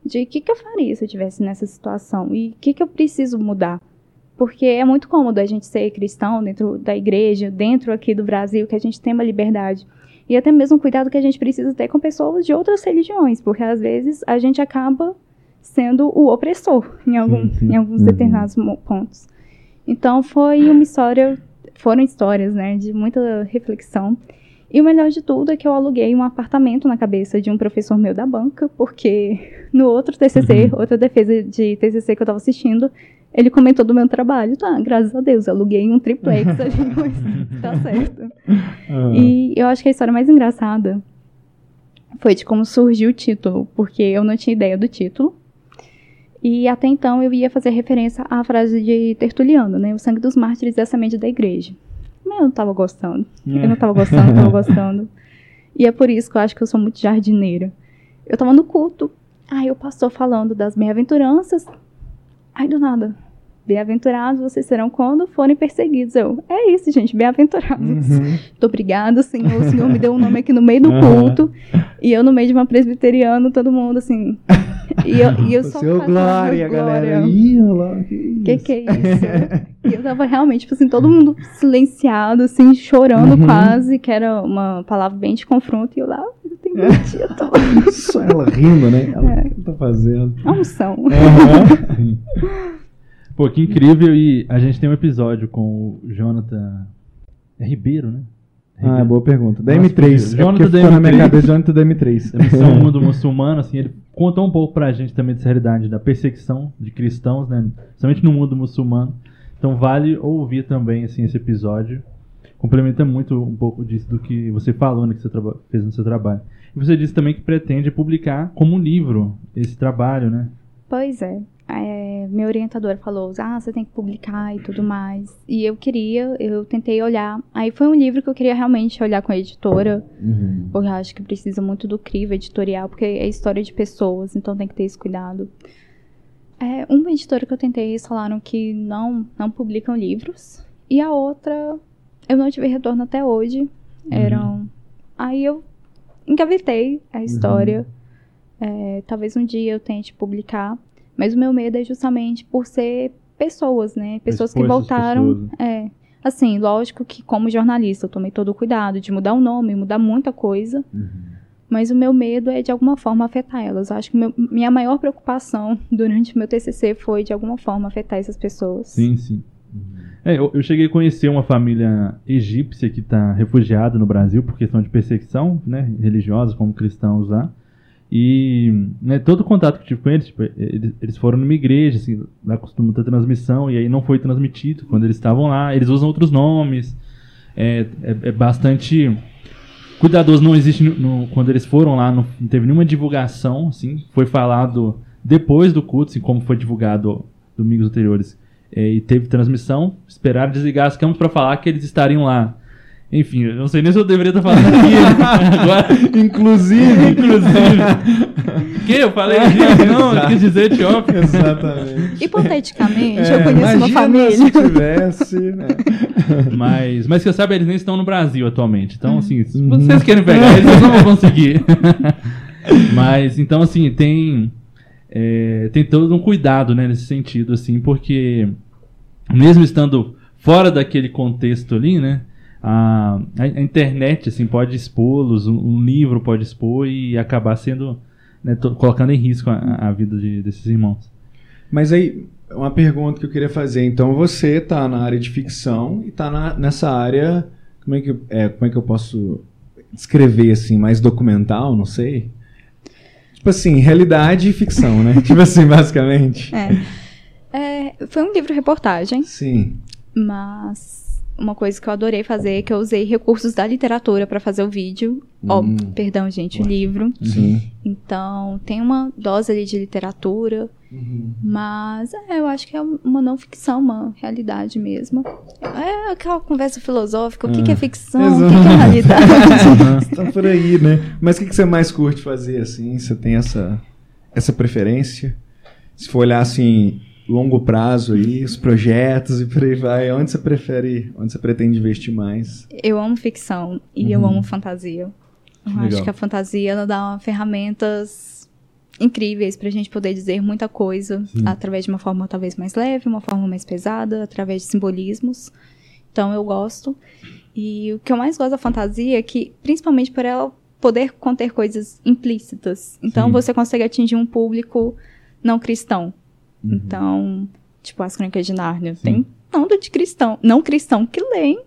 de o que, que eu faria se eu estivesse nessa situação e o que, que eu preciso mudar. Porque é muito cômodo a gente ser cristão dentro da igreja, dentro aqui do Brasil, que a gente tem uma liberdade. E até mesmo o cuidado que a gente precisa ter com pessoas de outras religiões, porque às vezes a gente acaba sendo o opressor em, algum, sim. em alguns uhum. determinados pontos. Então foi uma história, foram histórias, né, de muita reflexão. E o melhor de tudo é que eu aluguei um apartamento na cabeça de um professor meu da banca, porque no outro TCC, uhum. outra defesa de TCC que eu estava assistindo, ele comentou do meu trabalho. Tá, graças a Deus, aluguei um triplex ali, mas tá certo. Uhum. E eu acho que a história mais engraçada foi de como surgiu o título, porque eu não tinha ideia do título. E até então eu ia fazer referência à frase de Tertuliano, né? O sangue dos mártires é a semente da igreja. Mas eu não tava gostando. Eu não tava gostando, não tava gostando. E é por isso que eu acho que eu sou muito jardineira. Eu tava no culto, aí o pastor falando das bem-aventuranças. Aí do nada, Bem-aventurados vocês serão quando forem perseguidos. Eu, é isso, gente, bem-aventurados. Uhum. Muito obrigada, Senhor. O Senhor me deu um nome aqui no meio do culto. Uhum. E eu no meio de uma presbiteriana, todo mundo assim. E eu, e eu só Seu glória, glória, galera. Ih, lá, que, isso? que que é isso? e eu tava realmente, tipo assim, todo mundo silenciado, assim, chorando uhum. quase, que era uma palavra bem de confronto. E eu lá, eu tenho é. tô... Só ela rindo, né? Ela, é. O que tá fazendo? A unção. Uhum. Pô, que incrível. E a gente tem um episódio com o Jonathan. É Ribeiro, né? Ah, boa pergunta. Da M3. É Jonathan da M3. na minha cabeça Jonathan da M3. A missão mundo muçulmano, assim, ele conta um pouco pra gente também dessa realidade da perseguição de cristãos, né? Principalmente no mundo muçulmano. Então vale ouvir também, assim, esse episódio. Complementa muito um pouco disso do que você falou, né, que você fez no seu trabalho. E você disse também que pretende publicar como livro esse trabalho, né? Pois é. É, minha orientadora falou, ah, você tem que publicar e tudo mais. E eu queria, eu tentei olhar. Aí foi um livro que eu queria realmente olhar com a editora, uhum. porque eu acho que precisa muito do crivo editorial, porque é história de pessoas, então tem que ter esse cuidado. É, uma editora que eu tentei, eles falaram que não, não publicam livros, e a outra, eu não tive retorno até hoje. Uhum. Eram. Aí eu engavetei a história. Uhum. É, talvez um dia eu tente publicar. Mas o meu medo é justamente por ser pessoas, né? Pessoas que voltaram. Pessoas. É. Assim, lógico que como jornalista eu tomei todo o cuidado de mudar o nome, mudar muita coisa. Uhum. Mas o meu medo é de alguma forma afetar elas. Eu acho que meu, minha maior preocupação durante o meu TCC foi de alguma forma afetar essas pessoas. Sim, sim. É, eu, eu, cheguei a conhecer uma família egípcia que está refugiada no Brasil por questão de perseguição né, religiosa, como cristãos lá. E né, todo o contato que eu tive com eles, tipo, eles, eles, foram numa igreja, assim, lá costuma ter transmissão, e aí não foi transmitido quando eles estavam lá. Eles usam outros nomes. É, é, é bastante cuidadoso. Não existe, no, quando eles foram lá, não, não, teve nenhuma divulgação, assim. Foi falado depois do culto, assim, como foi divulgado domingos anteriores. É, e teve transmissão. Esperaram desligar as câmeras para falar que eles estariam lá. Enfim, eu não sei nem se eu deveria estar falando aqui. Agora, inclusive, inclusive. que eu falei Egito, não, eu quis dizer Etiópia. Exatamente. Hipoteticamente, é, eu conheço uma família. Se tivesse, né? Mas, mas você sabe, eles nem estão no Brasil atualmente. Então, assim, se vocês querem pegar eles, vocês não vão conseguir. mas, então, assim, tem. É, tem todo um cuidado, né, nesse sentido, assim, porque mesmo estando fora daquele contexto ali, né? A, a internet assim pode expô-los, um, um, livro pode expor e acabar sendo né, colocando em risco a, a vida de, desses irmãos. Mas aí uma pergunta que eu queria fazer. Então você está na área de ficção e está nessa área como é que é, como é que eu posso descrever assim mais documental, não sei. Tipo assim, realidade e ficção, né? tipo assim, basicamente. É. é. Foi um livro reportagem. Sim. Mas uma coisa que eu adorei fazer, é que eu usei recursos da literatura para fazer o vídeo. Hum. perdão, gente, o livro. Sim. Então, tem uma dose ali de literatura. Uhum. Mas é, eu acho que é uma não ficção, uma realidade mesmo. É aquela conversa filosófica, o que, que é ah. ficção, Exato. o que, que é realidade. tá por aí, né? Mas o que, que você mais curte fazer, assim? Você tem essa, essa preferência? Se for olhar assim, longo prazo aí, os projetos e por aí vai. Onde você prefere, onde você pretende investir mais? Eu amo ficção e uhum. eu amo fantasia. Eu Legal. acho que a fantasia ela dá ferramentas incríveis para a gente poder dizer muita coisa Sim. através de uma forma talvez mais leve, uma forma mais pesada, através de simbolismos. Então eu gosto. E o que eu mais gosto da fantasia é que, principalmente por ela poder conter coisas implícitas. Então Sim. você consegue atingir um público não cristão. Uhum. Então, tipo, as crônicas de Nárnia Sim. tem tanto de cristão, não cristão que leem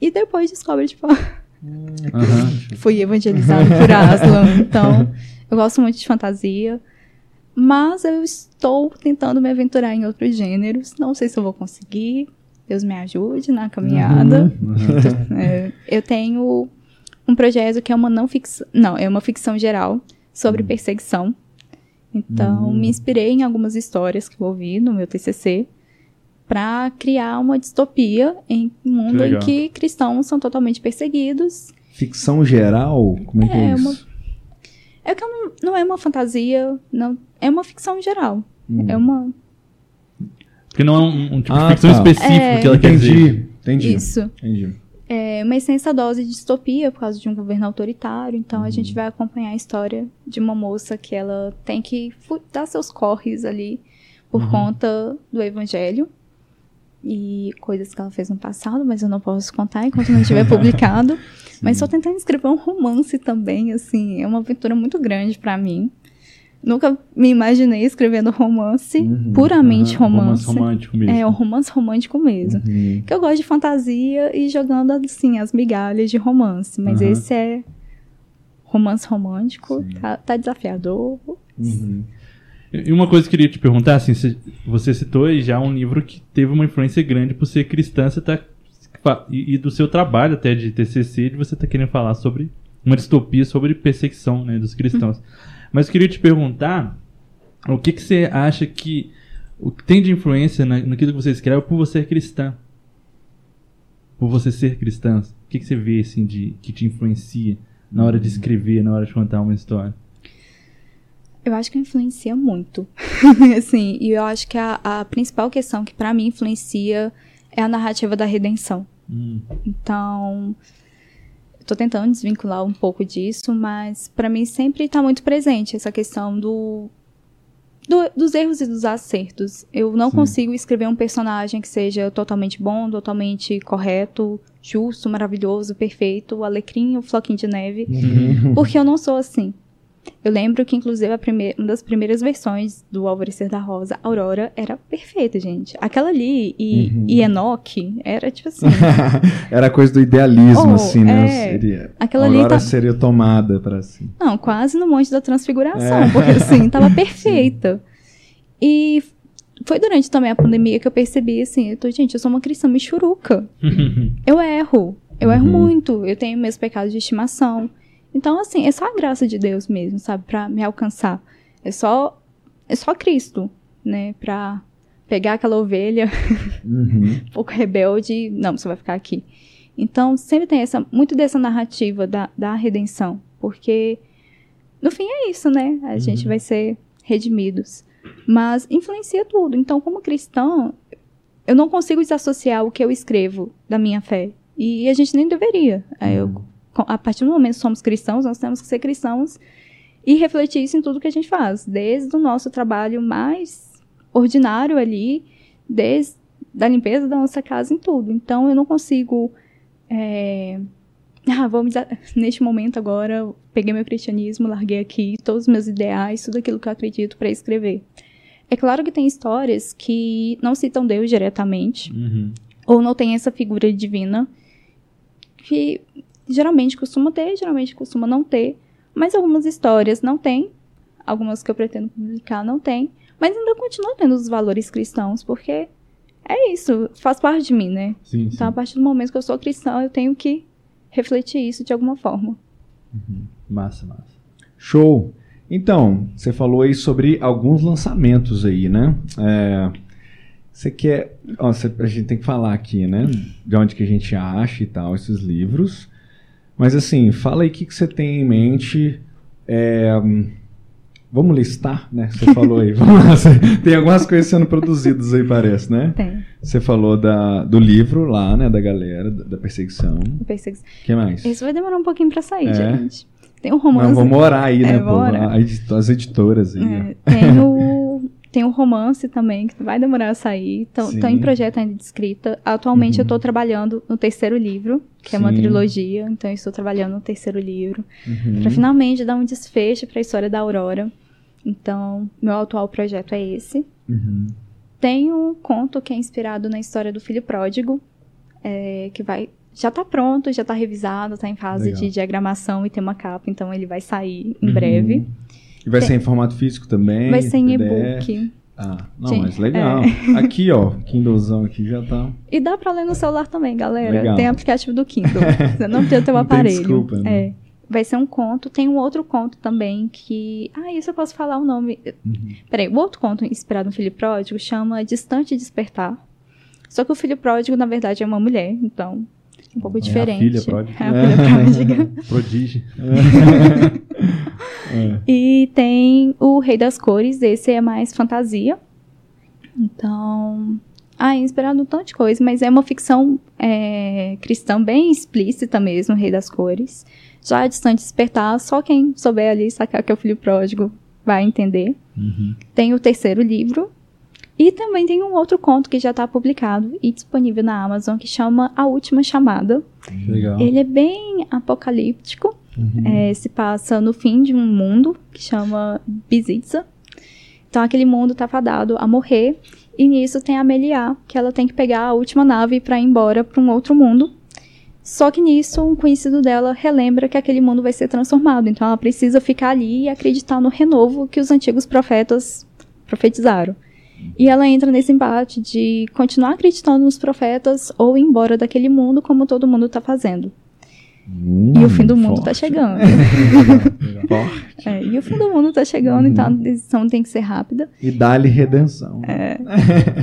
e depois descobre, tipo, uhum. fui evangelizado por Aslan. Então, eu gosto muito de fantasia. Mas eu estou tentando me aventurar em outros gêneros. Não sei se eu vou conseguir. Deus me ajude na caminhada. Uhum. É, eu tenho um projeto que é uma não ficção. Não, é uma ficção geral sobre uhum. perseguição. Então, me inspirei em algumas histórias que eu ouvi no meu TCC para criar uma distopia em um mundo em que cristãos são totalmente perseguidos. Ficção geral? Como é, que é, é isso? Uma, é que não, não é uma fantasia, não, é uma ficção geral. Hum. É uma porque não é um, um tipo ah, de ficção tá. específico é, que ela quer dizer. Entendi. Isso. Entendi é, uma extensa dose de distopia por causa de um governo autoritário. Então a gente uhum. vai acompanhar a história de uma moça que ela tem que dar seus corres ali por uhum. conta do evangelho e coisas que ela fez no passado, mas eu não posso contar enquanto não estiver publicado. mas estou tentando escrever um romance também, assim, é uma aventura muito grande para mim. Nunca me imaginei escrevendo romance, uhum, puramente uhum, romance. Romance romântico mesmo. É, um romance romântico mesmo. Uhum. Que eu gosto de fantasia e jogando, assim, as migalhas de romance. Mas uhum. esse é romance romântico, tá, tá, desafiador. Uhum. E uma coisa que eu queria te perguntar, assim, você citou já um livro que teve uma influência grande por ser cristã, você tá, e, do seu trabalho até de TCC, de você tá querendo falar sobre uma distopia sobre perseguição né, dos cristãos. Mas eu queria te perguntar o que, que você acha que o que tem de influência na, naquilo que você escreve por você ser cristã. Por você ser cristã. O que, que você vê, assim, de, que te influencia na hora de escrever, na hora de contar uma história? Eu acho que influencia muito. assim, e eu acho que a, a principal questão que para mim influencia é a narrativa da redenção. Hum. Então, tô tentando desvincular um pouco disso, mas para mim sempre está muito presente essa questão do, do, dos erros e dos acertos. Eu não Sim. consigo escrever um personagem que seja totalmente bom, totalmente correto, justo, maravilhoso, perfeito, o alecrim, o floquinho de neve, uhum. porque eu não sou assim. Eu lembro que, inclusive, a primeira, uma das primeiras versões do Alvorecer da Rosa, Aurora, era perfeita, gente. Aquela ali e, uhum. e Enoch era tipo assim. era coisa do idealismo, oh, assim, né? É, seria, aquela Aurora ali tá... seria tomada para assim. Não, quase no monte da transfiguração, é. porque assim, tava perfeita. E foi durante também a pandemia que eu percebi assim, eu tô, gente, eu sou uma cristã michuruca. eu erro. Eu erro uhum. muito. Eu tenho meus pecados de estimação. Então, assim, é só a graça de Deus mesmo, sabe, para me alcançar. É só é só Cristo, né, para pegar aquela ovelha uhum. um pouco rebelde e, não, você vai ficar aqui. Então, sempre tem essa muito dessa narrativa da, da redenção, porque no fim é isso, né? A uhum. gente vai ser redimidos. Mas influencia tudo. Então, como cristão, eu não consigo desassociar o que eu escrevo da minha fé. E a gente nem deveria. Uhum. Eu a partir do momento que somos cristãos, nós temos que ser cristãos e refletir isso em tudo que a gente faz, desde o nosso trabalho mais ordinário ali, desde da limpeza da nossa casa em tudo. Então eu não consigo é, ah, vamos neste momento agora, peguei meu cristianismo, larguei aqui todos os meus ideais, tudo aquilo que eu acredito para escrever. É claro que tem histórias que não citam Deus diretamente, uhum. ou não tem essa figura divina, que geralmente costuma ter, geralmente costuma não ter, mas algumas histórias não tem, algumas que eu pretendo publicar não tem, mas ainda continua tendo os valores cristãos, porque é isso, faz parte de mim, né? Sim, então, sim. a partir do momento que eu sou cristão, eu tenho que refletir isso de alguma forma. Uhum. Massa, massa. Show! Então, você falou aí sobre alguns lançamentos aí, né? É, você quer. Ó, você, a gente tem que falar aqui, né? De onde que a gente acha e tal, esses livros. Mas assim, fala aí o que, que você tem em mente. É, vamos listar, né? Você falou aí. Tem algumas coisas sendo produzidas aí, parece, né? Tem. Você falou da, do livro lá, né? Da galera, da, da perseguição. Perseguição. O que mais? Isso vai demorar um pouquinho pra sair, é. gente. Tem um romance. Não, vamos orar aí, né? É, pô, as editoras aí. É, tem o tem um romance também, que vai demorar a sair. Estão em projeto ainda de escrita. Atualmente uhum. eu estou trabalhando no terceiro livro, que é uma trilogia. Então eu estou trabalhando no terceiro livro. Uhum. para finalmente dar um desfecho para a história da Aurora. Então, meu atual projeto é esse. Uhum. Tem um conto que é inspirado na história do filho pródigo, é, que vai já está pronto, já está revisado, está em fase Legal. de diagramação e tem uma capa, então ele vai sair em uhum. breve. E vai Tem. ser em formato físico também? Vai ser em e-book. Ah, não, Sim. mas legal. É. Aqui, ó, Kindlezão aqui já tá. E dá pra ler no celular também, galera. Legal. Tem aplicativo do Kindle. Você não tem o teu não aparelho. Desculpa, né? É. Vai ser um conto. Tem um outro conto também que. Ah, isso eu posso falar o nome. Uhum. Peraí, o outro conto inspirado no Filho Pródigo chama Distante Despertar. Só que o Filho Pródigo, na verdade, é uma mulher, então. Um pouco é diferente. A filha pródiga. É a filha pródiga. Prodígio. É. E tem o Rei das Cores, esse é mais fantasia. Então. Ah, é inspirado em um tanto de coisa, mas é uma ficção é, cristã bem explícita mesmo, Rei das Cores. Já é distante despertar, só quem souber ali sacar que é o filho pródigo vai entender. Uhum. Tem o terceiro livro. E também tem um outro conto que já está publicado e disponível na Amazon que chama A Última Chamada. Legal. Ele é bem apocalíptico. Uhum. É, se passa no fim de um mundo que chama Bizitza. Então aquele mundo tá fadado a morrer. E nisso tem a Meliá, que ela tem que pegar a última nave para ir embora para um outro mundo. Só que nisso, um conhecido dela relembra que aquele mundo vai ser transformado. Então ela precisa ficar ali e acreditar no renovo que os antigos profetas profetizaram. E ela entra nesse embate de continuar acreditando nos profetas ou ir embora daquele mundo como todo mundo está fazendo. Hum, e o fim do mundo está chegando. é, e o fim do mundo está chegando, uhum. então a decisão tem que ser rápida. E dá-lhe redenção. É,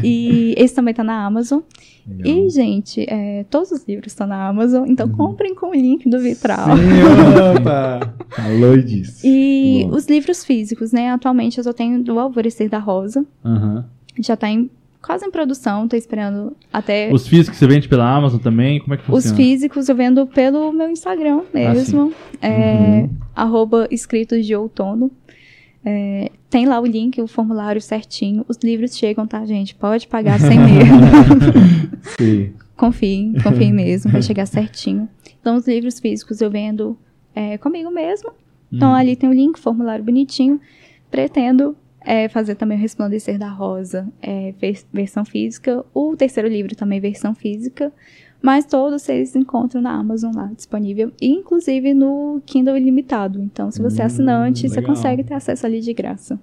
e esse também está na Amazon. Legal. E, gente, é, todos os livros estão na Amazon, então uhum. comprem com o link do Vitral. Sim, opa! Falou disso. E Bom. os livros físicos, né? Atualmente eu só tenho do Alvorecer da Rosa. Uhum. Já está em quase em produção, tô esperando até. Os físicos você vende pela Amazon também? Como é que funciona? Os físicos eu vendo pelo meu Instagram mesmo. Ah, é, uhum. Arroba escritos de outono. É, tem lá o link, o formulário certinho. Os livros chegam, tá, gente? Pode pagar sem medo. Sim. confiem, confiem mesmo, vai chegar certinho. Então, os livros físicos eu vendo é, comigo mesmo. Então, uhum. ali tem o link, formulário bonitinho. Pretendo é, fazer também o Resplandecer da Rosa, é, versão física. O terceiro livro também, versão física. Mas todos vocês encontram na Amazon lá, disponível. Inclusive no Kindle ilimitado. Então, se você é hum, assinante, legal. você consegue ter acesso ali de graça.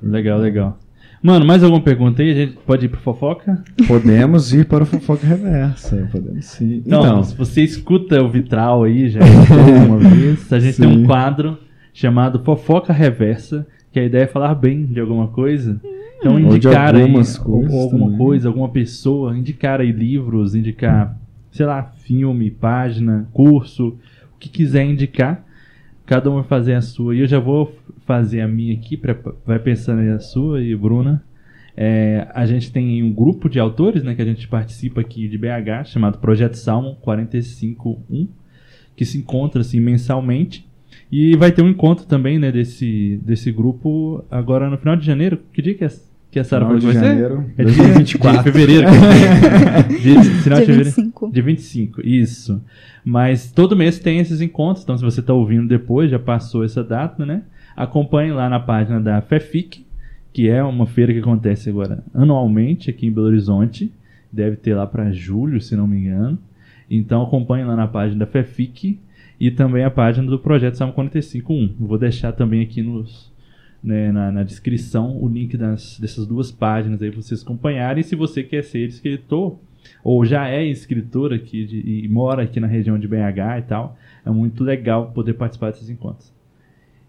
Legal, legal. Mano, mais alguma pergunta aí? A gente pode ir para fofoca? Podemos ir para o fofoca reversa. Podemos sim. Então, então, se você escuta o vitral aí, já uma vez, a gente sim. tem um quadro chamado Fofoca Reversa, que a ideia é falar bem de alguma coisa. Então indicar aí ou, alguma também. coisa, alguma pessoa, indicar aí livros, indicar, sei lá, filme, página, curso, o que quiser indicar. Cada um vai fazer a sua. E eu já vou fazer a minha aqui, pra, vai pensando aí a sua e Bruna. É, a gente tem um grupo de autores né, que a gente participa aqui de BH, chamado Projeto Salmo 451, que se encontra assim, mensalmente. E vai ter um encontro também, né, desse, desse grupo agora no final de janeiro. Que dia que é? Que a Sara falou que vai janeiro, ser? É dia 24. de fevereiro. dia, final dia de fevereiro. 25. Dia 25, isso. Mas todo mês tem esses encontros, então se você está ouvindo depois, já passou essa data, né? Acompanhe lá na página da FEFIC, que é uma feira que acontece agora anualmente aqui em Belo Horizonte. Deve ter lá para julho, se não me engano. Então acompanhe lá na página da FEFIC e também a página do Projeto Salmo 45.1. Vou deixar também aqui nos, né, na, na, descrição o link das, dessas duas páginas aí para vocês acompanharem. Se você quer ser escritor ou já é escritor aqui de, e mora aqui na região de BH e tal, é muito legal poder participar desses encontros.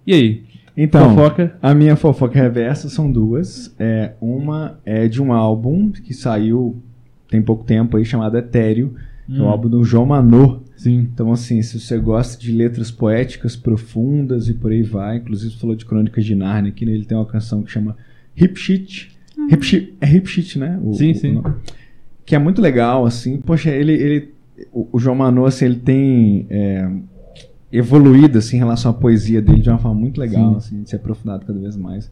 E aí? Então, fofoca? a minha fofoca reversa são duas. É, uma é de um álbum que saiu tem pouco tempo aí chamado Etéreo, hum. que é o hum. álbum do João Manor. Sim. Então, assim, se você gosta de letras poéticas profundas e por aí vai, inclusive falou de Crônicas de Narnia aqui, né? ele tem uma canção que chama Hip Shit. Uhum. Hip Shit é Hip Shit, né? O, sim, o, sim. O que é muito legal, assim. Poxa, ele, ele o, o João Manô, assim, ele tem é, evoluído, assim, em relação à poesia dele de uma forma muito legal, sim. assim, de ser aprofundado cada vez mais.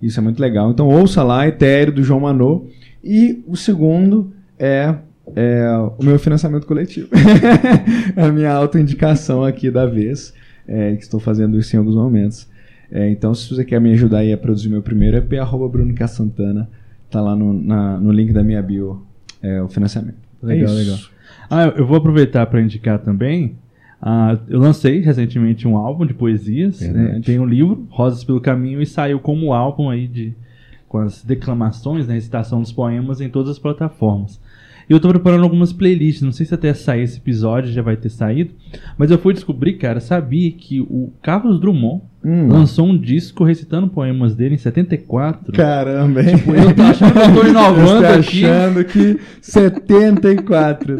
Isso é muito legal. Então, ouça lá, Etéreo, do João Manô. E o segundo é é o meu financiamento coletivo. é a minha autoindicação aqui da vez, é, que estou fazendo isso em alguns momentos. É, então, se você quer me ajudar a produzir meu primeiro EP, arroba Bruno K. Santana, tá lá no, na, no link da minha bio, é, o financiamento. É legal, é legal. Ah, eu vou aproveitar para indicar também. Ah, eu lancei recentemente um álbum de poesias. Né? Tem um livro, Rosas pelo Caminho, e saiu como álbum aí de com as declamações, né, recitação dos poemas em todas as plataformas. E eu tô preparando algumas playlists, não sei se até sair esse episódio já vai ter saído, mas eu fui descobrir, cara, sabia que o Carlos Drummond hum. lançou um disco recitando poemas dele em 74. Caramba, hein? Tipo, eu tô achando que eu tô inovando eu aqui. achando que 74,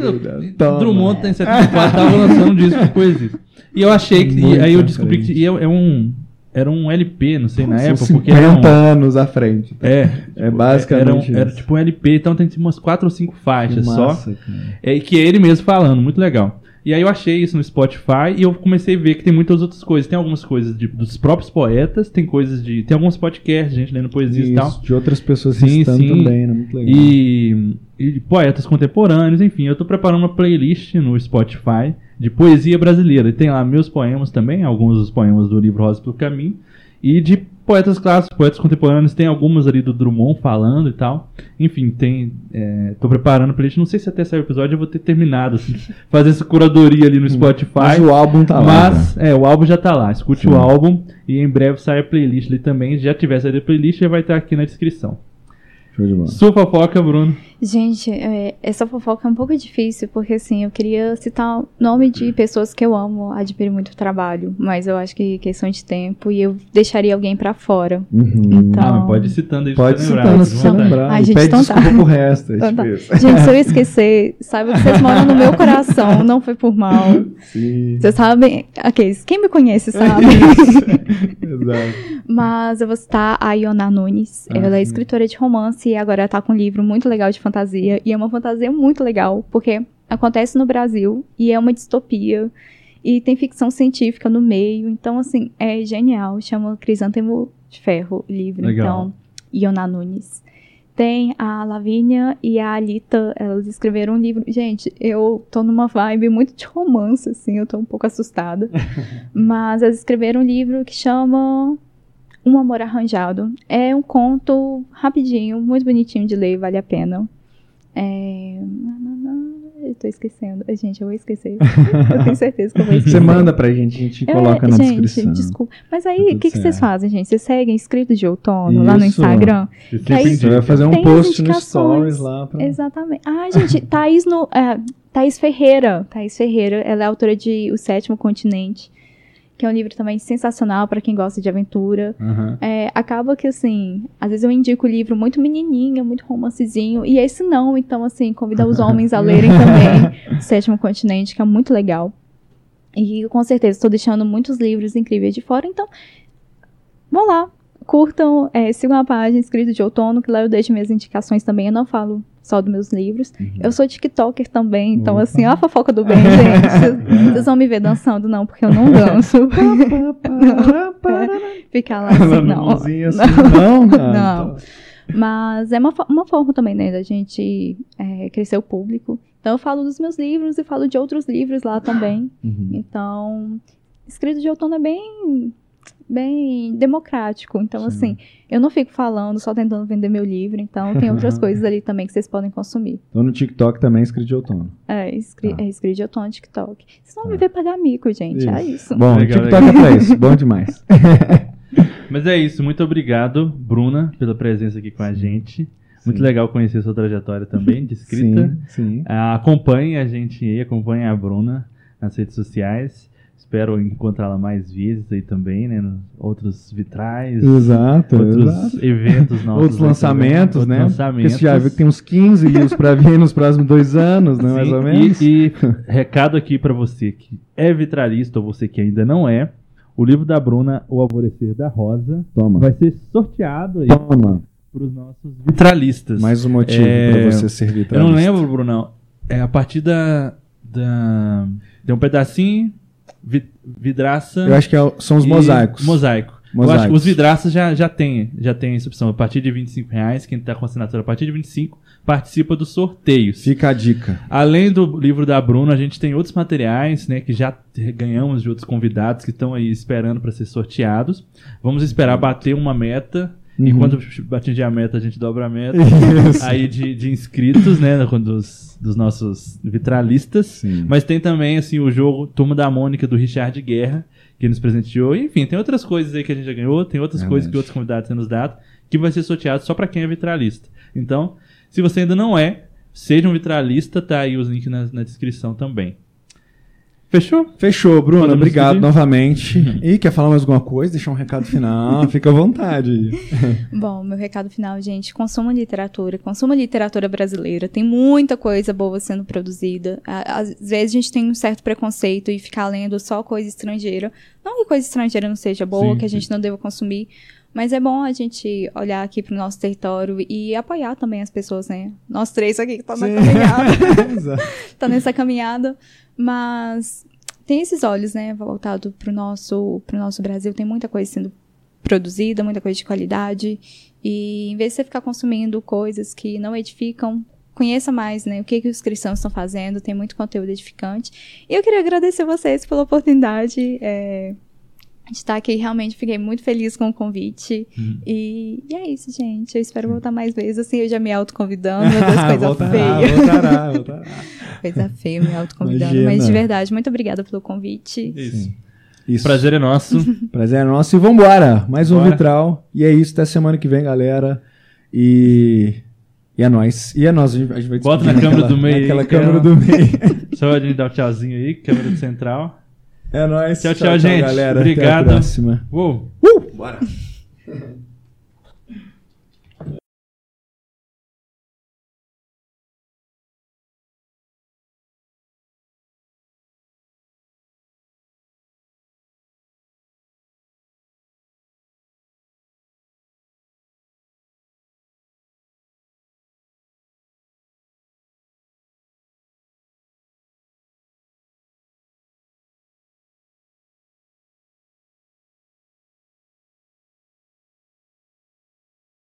Drummond tá em 74, tava lançando um disco de poesia. E eu achei que. e aí eu descobri que é, é um era um LP, não sei na época, porque era um, anos à frente. Tá? É, tipo, é basicamente era, um, era, tipo um LP, então tem umas quatro ou cinco faixas massa, só. É que é ele mesmo falando, muito legal. E aí eu achei isso no Spotify e eu comecei a ver que tem muitas outras coisas. Tem algumas coisas de, dos próprios poetas, tem coisas de. Tem alguns podcasts, gente lendo poesias isso, e tal. De outras pessoas sim, sim. também, né? Muito legal. E, e poetas contemporâneos, enfim, eu tô preparando uma playlist no Spotify de poesia brasileira. E tem lá meus poemas também, alguns dos poemas do livro Rosa pelo Caminho. E de poetas clássicos, poetas contemporâneos, tem algumas ali do Drummond falando e tal. Enfim, tem. É, tô preparando pra gente. Não sei se até sair o episódio eu vou ter terminado, assim, fazer essa curadoria ali no Spotify. Mas o álbum tá lá. Mas, né? é, o álbum já tá lá. Escute Sim. o álbum e em breve sai a playlist ali também. Se já tiver saído a playlist, já vai estar aqui na descrição. Show de bola. Sua fofoca, Bruno. Gente, é, essa fofoca é um pouco difícil, porque assim, eu queria citar o nome de pessoas que eu amo, admiro muito o trabalho, mas eu acho que questão de tempo e eu deixaria alguém pra fora. Uhum. Então... Ah, pode ir citando aí Pode citando, se então, lembrar. Ai, gente, pede então desculpa tá. pro resto. É então, tá. Gente, se eu esquecer, saiba que vocês moram no meu coração, não foi por mal. Sim. Vocês sabem, aqueles, quem me conhece sabe. Exato. Mas eu vou citar a Iona Nunes, ah, ela é escritora de romance agora tá com um livro muito legal de fantasia. E é uma fantasia muito legal, porque acontece no Brasil e é uma distopia. E tem ficção científica no meio. Então, assim, é genial. Chama Crisântemo de Ferro, o livro. Legal. Então, Iona Nunes. Tem a Lavínia e a Alita, elas escreveram um livro. Gente, eu tô numa vibe muito de romance, assim, eu tô um pouco assustada. Mas elas escreveram um livro que chama um Amor Arranjado. É um conto rapidinho, muito bonitinho de ler, vale a pena. É... Eu tô esquecendo. Gente, eu vou esquecer. eu tenho certeza que eu vou esquecer. Você manda pra gente, a gente coloca na gente, descrição. desculpa. Mas aí, tá o que, que vocês fazem, gente? Vocês seguem Escrito de Outono Isso. lá no Instagram? Aí, Você vai fazer um post no Stories lá. Pra... Exatamente. Ah, gente, Thaís, no, é, Thaís Ferreira. Thaís Ferreira, ela é autora de O Sétimo Continente que é um livro também sensacional para quem gosta de aventura. Uhum. É, acaba que, assim, às vezes eu indico o livro muito menininha, muito romancezinho, e esse não, então, assim, convida os homens a lerem também O Sétimo Continente, que é muito legal. E com certeza estou deixando muitos livros incríveis de fora, então, vão lá, curtam, é, sigam a página Escrito de Outono, que lá eu deixo minhas indicações também, eu não falo só dos meus livros. Uhum. Eu sou TikToker também, então Opa. assim, ó a fofoca do bem, gente. Vocês vão me ver dançando, não, porque eu não danço. Ficar lá assim, não. Assim, não, não. não. Mas é uma, uma forma também, né, da gente é, crescer o público. Então eu falo dos meus livros e falo de outros livros lá também. Uhum. Então, escrito de outono é bem bem democrático. Então, Sim. assim, eu não fico falando, só tentando vender meu livro. Então, tem outras coisas ali também que vocês podem consumir. Então, no TikTok também é escrito de outono. É, escri ah. é escrito de outono no TikTok. Vocês vão ah. me ver pagar mico, gente. Isso. É isso. Bom, legal, TikTok legal. é pra isso. Bom demais. Mas é isso. Muito obrigado, Bruna, pela presença aqui com a gente. Muito legal conhecer sua trajetória também de escrita. Sim, sim. Uh, acompanhe a gente aí, acompanhe a Bruna nas redes sociais espero encontrá-la mais vezes aí também, né? Outros vitrais. Exato. Outros exato. eventos nossos. Outros lançamentos, né? Lançamentos. Porque você já viu que tem uns 15 livros para vir nos próximos dois anos, né? Sim, mais ou menos. E, e recado aqui para você que é vitralista ou você que ainda não é. O livro da Bruna, O Alvorecer da Rosa, Toma. vai ser sorteado aí para os nossos vitralistas. Mais um motivo é... para você ser vitralista. Eu não lembro, Brunão. É a partir da, da... Tem um pedacinho vidraça. Eu acho que é, são os mosaicos. Mosaico. Mosaicos. Eu acho que os vidraças já, já tem, já tem essa opção. A partir de 25 reais, quem está com assinatura a partir de 25 participa dos sorteios. Fica a dica. Além do livro da Bruna, a gente tem outros materiais, né, que já ganhamos de outros convidados que estão aí esperando para ser sorteados. Vamos esperar bater uma meta Uhum. E quando atingir a meta, a gente dobra a meta. Isso. Aí de, de inscritos, né? Dos, dos nossos vitralistas. Sim. Mas tem também, assim, o jogo Turma da Mônica do Richard Guerra, que nos presenteou. Enfim, tem outras coisas aí que a gente já ganhou, tem outras Realmente. coisas que outros convidados têm nos dado, que vai ser sorteado só para quem é vitralista. Então, se você ainda não é, seja um vitralista, tá aí os links na, na descrição também. Fechou? Fechou, Bruno. Podemos obrigado novamente. Uhum. E quer falar mais alguma coisa? Deixar um recado final? Fica à vontade. Bom, meu recado final, gente, consuma literatura, consuma literatura brasileira. Tem muita coisa boa sendo produzida. Às vezes a gente tem um certo preconceito e ficar lendo só coisa estrangeira. Não que coisa estrangeira não seja boa, sim, que a gente sim. não deva consumir. Mas é bom a gente olhar aqui para o nosso território e apoiar também as pessoas, né? Nós três aqui que estamos tá na caminhada. tá nessa caminhada. Mas tem esses olhos, né, voltado pro nosso, pro nosso Brasil. Tem muita coisa sendo produzida, muita coisa de qualidade. E em vez de você ficar consumindo coisas que não edificam, conheça mais, né, o que, que os cristãos estão fazendo. Tem muito conteúdo edificante. E eu queria agradecer vocês pela oportunidade. É, de estar aqui. Realmente fiquei muito feliz com o convite. Hum. E, e, é isso, gente. Eu espero voltar mais vezes. Assim, eu já me autoconvidando, meu Deus, coisa voltará, feia. Voltará, voltará. coisa feia, me autoconvidando. Mas de verdade, muito obrigada pelo convite. Isso. Isso. Prazer é nosso. Prazer é nosso. E vambora. Mais um Bora. vitral. E é isso. Até semana que vem, galera. E E é nóis. E é nóis. A gente vai Bota na câmera naquela, do meio. Naquela câmera do meio. Só a gente dar o um tchauzinho aí, câmera central. É nóis. Tchau, tchau, tchau gente. galera. Obrigado. Até a próxima. Uou. Uh! Bora.